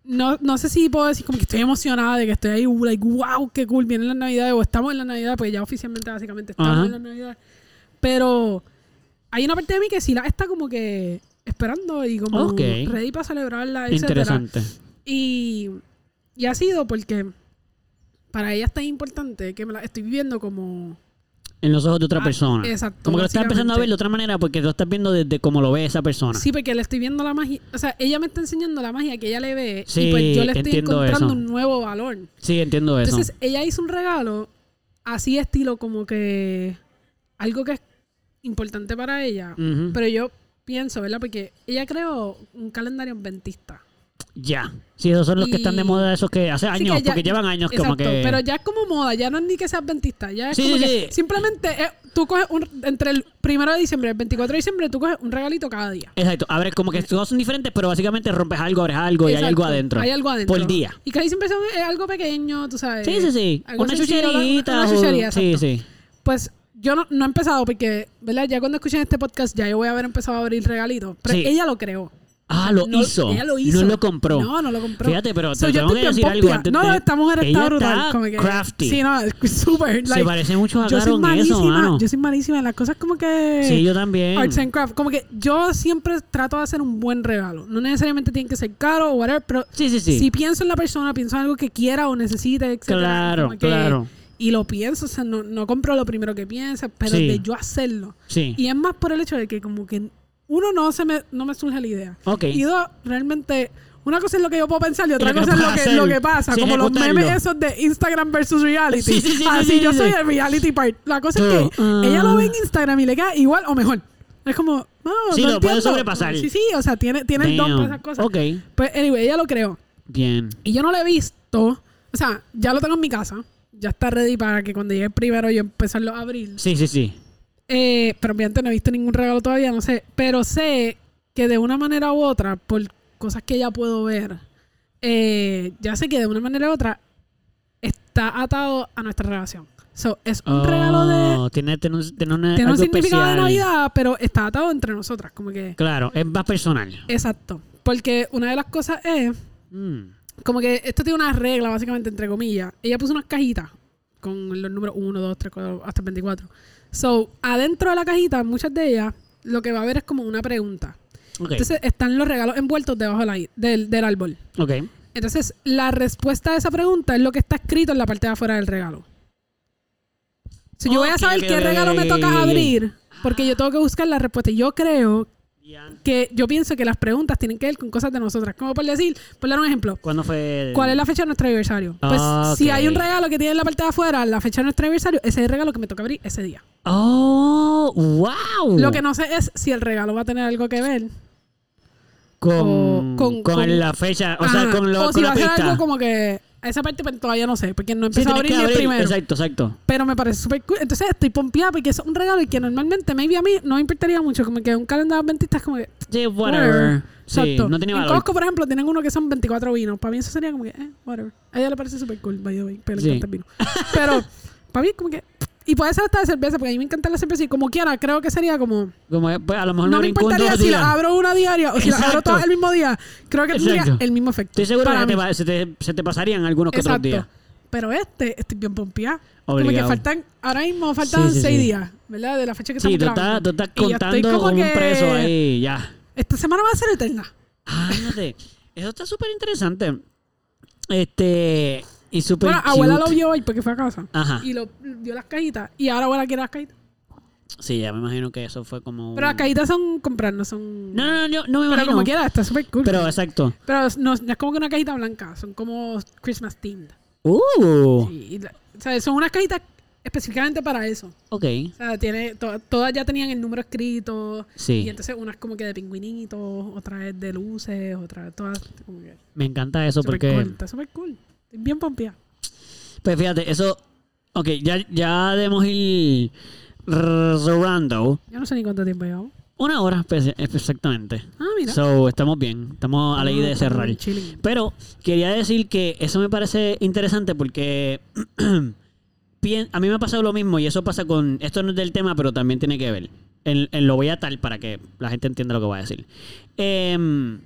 No, no sé si puedo decir como que estoy emocionada de que estoy ahí, uh, like, wow, qué cool, vienen las navidades o estamos en la navidad, pues ya oficialmente básicamente estamos Ajá. en la navidad. Pero hay una parte de mí que sí la está como que esperando y como Ok. ready para celebrarla, etcétera. Interesante. Y, y ha sido porque para ella es tan importante que me la estoy viviendo como... En los ojos de otra Ah, persona. exacto, Como que lo estás empezando a ver de otra manera porque lo estás viendo desde cómo lo ve esa persona. Sí, porque le estoy viendo la magia. O sea, ella me está enseñando la magia que ella le ve. Sí, y pues yo le estoy encontrando eso. un nuevo valor. Sí, entiendo eso. Entonces, ella hizo un regalo así estilo como que algo que es importante para ella. Pero yo pienso, ¿verdad? Porque ella creó un calendario adventista. Ya. Sí, esos son los que están de moda, esos que hace años, que ya- porque llevan años como que... pero ya es como moda, ya no es ni que sea adventista, ya es Sí, como sí, que sí. simplemente es- tú coges un, entre el primero de diciembre y el 24 de diciembre, tú coges un regalito cada día. Exacto. A ver, como que todos son diferentes, pero básicamente rompes algo, abres algo y hay algo adentro. Hay algo adentro. Por día. Y casi siempre son eh, algo pequeño, tú sabes. Sí, sí, sí. Una chucherita. Una chuchería, Sí, sí. Pues yo no, no he empezado porque, ¿verdad? Ya cuando escuchen este podcast ya yo voy a haber empezado a abrir regalitos. Pero Sí. ella lo creó. Ah, lo No- hizo. Ella lo hizo. No lo compró. No, no lo compró. Fíjate, pero So, te yo tengo que decir algo antes No, de- esta mujer está Ella brutal. está como que, crafty. Sí, no, es súper. Se like, parece mucho a Garo en eso, mano. Yo soy malísima en las cosas como que. Sí, yo también. Arts and craft. Como que yo siempre trato de hacer un buen regalo. No necesariamente tiene que ser caro o whatever, pero Sí, sí, sí. si pienso en la persona, pienso en algo que quiera o necesite, etc. Claro, claro. Y lo pienso, o sea, no, no compro lo primero que piensa, pero Sí. de yo hacerlo. Sí. Y es más por el hecho de que como que uno no se me, no me surge la idea. Ok. Y dos, realmente, una cosa es lo que yo puedo pensar y otra cosa es lo que, lo que pasa. Sí, como los memes esos de Instagram versus reality. Sí, sí, sí, sí, Así sí, yo soy el reality part. La cosa es que ah. ella lo ve en Instagram y le queda igual o mejor. Es como, no, Sí, no lo puede sobrepasar. Sí, sí, o sea, tiene, tiene el don para esas cosas. Ok. Pues, anyway, ella lo creó. Bien. Y yo no lo he visto. O sea, ya lo tengo en mi casa. Ya está ready para que cuando llegue el primero yo empezarlo a abrir. Sí, sí, sí. Eh, pero obviamente no he visto ningún regalo todavía, no sé. Pero sé que de una manera u otra, por cosas que ya puedo ver, eh, ya sé que de una manera u otra está atado a nuestra relación. So, es un regalo de. Oh, Tiene, tiene un, tiene una- Tiene un significado de especial. Navidad, pero está atado entre nosotras. Como que. Claro, es más personal. Exacto. Porque una de las cosas es. Mm. Como que esto tiene una regla, básicamente, entre comillas. Ella puso unas cajitas con los números 1, 2, 3, 4, hasta el 24. So, adentro de la cajita, muchas de ellas, lo que va a haber es como una pregunta. Entonces, están los regalos envueltos debajo del, del, del árbol. ok. Entonces, la respuesta a esa pregunta es lo que está escrito en la parte de afuera del regalo. Si yo voy a saber qué regalo me toca abrir, porque yo tengo que buscar la respuesta. Yo creo que yo pienso que las preguntas tienen que ver con cosas de nosotras. Como por decir, por dar un ejemplo. ¿Cuándo fue? el- ¿Cuál es la fecha de nuestro aniversario? Pues Ah, si ok. hay un regalo que tiene en la parte de afuera, la fecha de nuestro aniversario, ese es el regalo que me toca abrir ese día. Oh, wow. Lo que no sé es si el regalo va a tener algo que ver. con, o- con, con- con- la fecha, o sea, con, lo, o con si la va a ser algo como que. Esa parte pues, todavía no sé, porque no he Sí, empezado a tienes abrir ni el abrir. primero. Exacto, exacto. Pero me parece súper cool. Entonces estoy pompeada porque es un regalo y que normalmente, maybe a mí no me importaría mucho. Como que un calendario adventista es como que. Sí, whatever. Sí, Exacto. no tiene en valor. Costco, por ejemplo, tienen uno que son 24 vinos. Para mí eso sería como que, eh, whatever. A ella le parece súper cool, by the way, pero le Sí. encanta el vino. Pero, *laughs* para mí, como que. Y puede ser hasta de cerveza, porque a mí me encanta la cerveza y como quiera, creo que sería como. Como, eh, pues, a lo mejor No me importaría si la abro una diaria o si la abro todas el mismo día. Creo que tendría Exacto. el mismo efecto. Estoy seguro que te va- se, te, se te pasarían algunos que otros días. Pero este, estoy bien pompeada. Como que faltan, ahora mismo faltan Sí, sí, seis sí. días, ¿verdad? De la fecha que Sí, estamos tú estás, grabando. tú estás yo estoy contando como un preso ahí, ya. Esta semana va a ser eterna. Ándate. Eso está súper interesante. Este. Y súper. Bueno, abuela lo vio hoy porque fue a casa. Ajá. Y lo vio las cajitas. Y ahora abuela quiere las cajitas. Sí, ya me imagino que eso fue como. Pero las cajitas son comprar, no son. No, no, no, no me Pero imagino. como quiera, está súper cool. Pero exacto. Pero no, no es como que una cajita blanca, son como Christmas themed. Uh. Sí, y la- o sea, son unas cajitas específicamente para eso. Ok. O sea, tiene, to- todas ya tenían el número escrito. Y Sí. entonces unas como que de pingüinitos, otras de luces, otras todas como que Me encanta eso porque. cool. Está súper cool. Estoy bien pompeada. Pues fíjate, eso. Ok, ya, ya debemos ir cerrando. Yo no sé ni cuánto tiempo llevamos. Una hora espe- exactamente. Ah, mira. So, estamos bien. Estamos a la idea de cerrar. Pero quería decir que eso me parece interesante porque *clears throat* a mí me ha pasado lo mismo y eso pasa con... Esto no es del tema, pero también tiene que ver. En, en lo voy a tal para que la gente entienda lo que voy a decir. Em,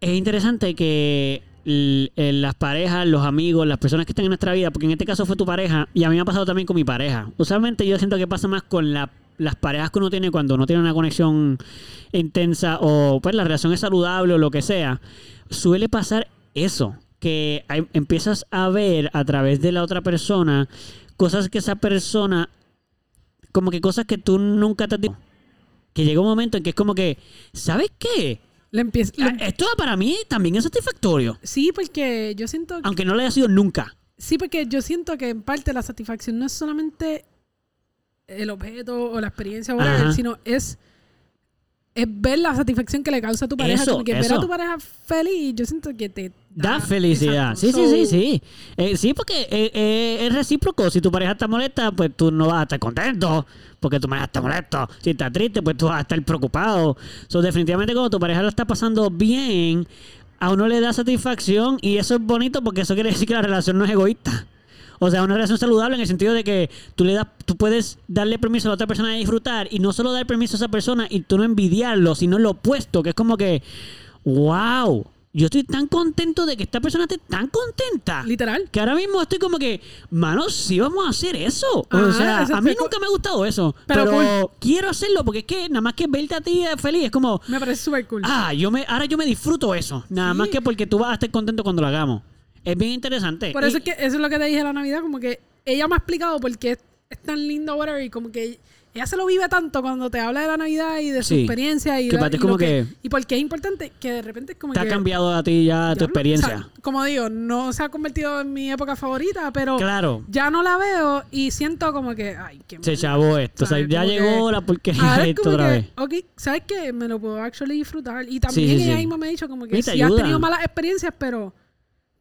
es interesante que las parejas, los amigos, las personas que están en nuestra vida, porque en este caso fue tu pareja y a mí me ha pasado también con mi pareja. Usualmente yo siento que pasa más con la- las parejas que uno tiene cuando uno tiene una conexión intensa o pues la relación es saludable o lo que sea. Suele pasar eso, que empiezas a ver a través de la otra persona cosas que esa persona, como que cosas que tú nunca te has dicho. Que llega un momento en que es como que, ¿sabes qué? Le empiezo, le- Ah, Esto para mí también es satisfactorio. sí, porque yo siento que, Aunque no lo haya sido nunca. sí, porque yo siento que en parte la satisfacción no es solamente el objeto o la experiencia, o whatever, Ajá. sino es es ver la satisfacción que le causa a tu pareja, Eso, como que ver eso. a tu pareja feliz, yo siento que te Da felicidad. Exacto. Sí, sí, sí, sí. Eh, sí, porque eh, eh, es recíproco. Si tu pareja está molesta, pues tú no vas a estar contento. Porque tu pareja está molesta. Si está triste, pues tú vas a estar preocupado. So, definitivamente cuando tu pareja lo está pasando bien, a uno le da satisfacción y eso es bonito porque eso quiere decir que la relación no es egoísta. O sea, una relación saludable en el sentido de que tú le das, tú puedes darle permiso a la otra persona de disfrutar y no solo dar permiso a esa persona y tú no envidiarlo, sino lo opuesto, que es como que, wow, yo estoy tan contento de que esta persona esté tan contenta. Literal. Que ahora mismo estoy como que, mano, sí vamos a hacer eso. o sea, a mí nunca me ha gustado eso. Pero Pero, quiero hacerlo porque es que nada más que verte a ti feliz es como, Me parece súper cool. ah, yo me, ahora yo me disfruto eso. Nada Sí. más que porque tú vas a estar contento cuando lo hagamos. Es bien interesante. Por eso Y- es que eso es lo que te dije la Navidad, como que ella me ha explicado por qué es, es tan lindo, whatever, y como que ella se lo vive tanto cuando te habla de la Navidad y de su Sí. experiencia y, Que la- para ti y es como que- y por qué es importante que de repente es como te que ha cambiado a ti ya tu experiencia. o sea, como digo, no se ha convertido en mi época favorita, pero claro. ya no la veo y siento como que, ay, qué Se mal. chavó esto. O sea, ¿Sabes? ya Como llegó que- la porquería Ahora de es esto como otra que, vez. ok, ¿sabes qué? Me lo puedo actually disfrutar. Y también Sí, sí, ella sí. misma me ha dicho como que Y te si has ayuda. tenido malas experiencias, pero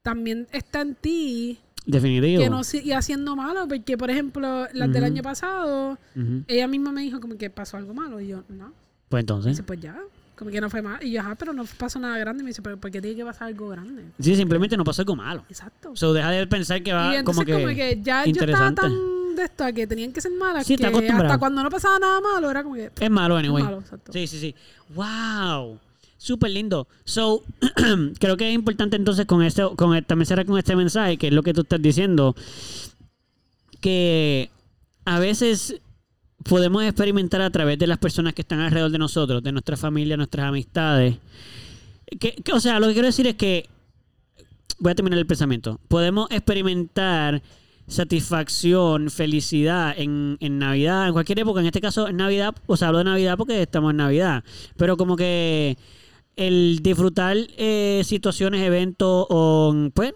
también está en ti Definitivo. que no siga haciendo malo, porque por ejemplo, las del Ujú. año pasado, Ujú. ella misma me dijo como que pasó algo malo y yo, no, Pues y entonces. dice, pues ya, como que no fue mal, y yo, ajá, pero no pasó nada grande, y me dice, pero ¿por qué tiene que pasar algo grande? Sí, simplemente no pasó algo malo. Exacto. So, deja de pensar que va y entonces como que. ya yo estaba interesante. tan de esto a que tenían que ser malas Sí, que hasta cuando no pasaba nada malo era como que Es malo, anyway. malo, exacto. Sí, sí, sí. ¡Wow! Súper lindo. So, *clears throat* creo que es importante entonces con esto, con el- también cerrar con este mensaje, que es lo que tú estás diciendo, que a veces podemos experimentar a través de las personas que están alrededor de nosotros, de nuestra familia, nuestras amistades. Que, o sea, lo que quiero decir es que, voy a terminar el pensamiento, podemos experimentar satisfacción, felicidad en, en Navidad, en cualquier época, en este caso en Navidad, o sea, hablo de Navidad porque estamos en Navidad, pero como que el disfrutar eh, situaciones, eventos o pues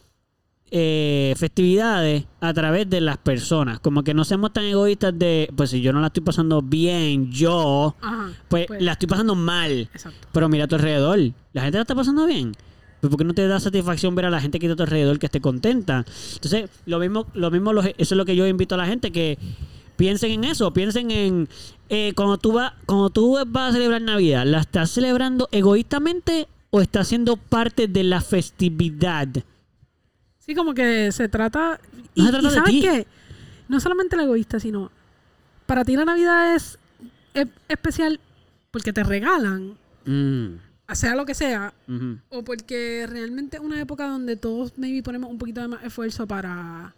eh, festividades a través de las personas, como que no seamos tan egoístas de, pues si yo no la estoy pasando bien, yo, Ajá. pues, la estoy pasando mal. Exacto. Pero mira a tu alrededor. La gente la está pasando bien. Pues ¿por qué no te da satisfacción ver a la gente que está a tu alrededor que esté contenta? Entonces, lo mismo, lo mismo eso es lo que yo invito a la gente que piensen en eso, piensen en eh, cuando tú vas, cuando tú vas a celebrar Navidad, ¿la estás celebrando egoístamente o estás siendo parte de la festividad? Sí, como que se trata. Y, No se trata y de ¿sabes ti. qué? No solamente el egoísta, sino. Para ti la Navidad es, es especial porque te regalan, Mm, sea lo que sea, o porque realmente es una época donde todos maybe ponemos un poquito de más esfuerzo para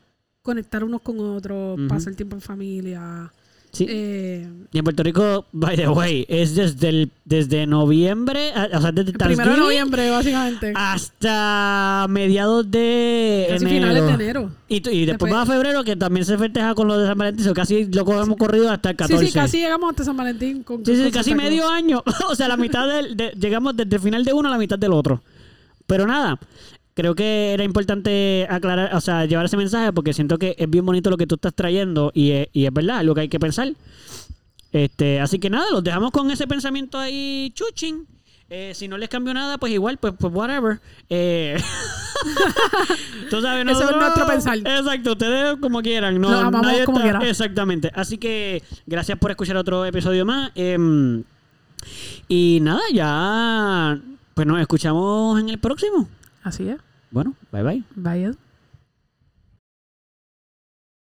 conectar unos con otros, Ujú. pasar tiempo en familia. Sí. Eh, y en Puerto Rico, by the way, es desde el, desde noviembre, o sea, desde primero de noviembre, básicamente. hasta mediados de casi enero. finales de enero. Y, después Después- va a febrero, que también se festeja con lo de San Valentín. so casi lo cogemos corrido hasta el 14. Sí, sí, casi llegamos hasta San Valentín. Con, Sí, sí, con casi medio año. *laughs* o sea, la mitad del. de- llegamos desde el final de uno a la mitad del otro. Pero nada, creo que era importante aclarar, o sea, llevar ese mensaje porque siento que es bien bonito lo que tú estás trayendo y es, y es verdad, es lo que hay que pensar. Este, así que nada, los dejamos con ese pensamiento ahí, chuchín. Eh, si no les cambió nada, pues igual, pues, pues whatever. Eh, *laughs* tú sabes, Ese es nuestro pensar. Exacto, ustedes como quieran. No, amamos nadie como está- quiera. Exactamente. Así que gracias por escuchar otro episodio más. Em, y nada, ya pues nos escuchamos en el próximo. Así es. Bueno, bye bye. Vaya.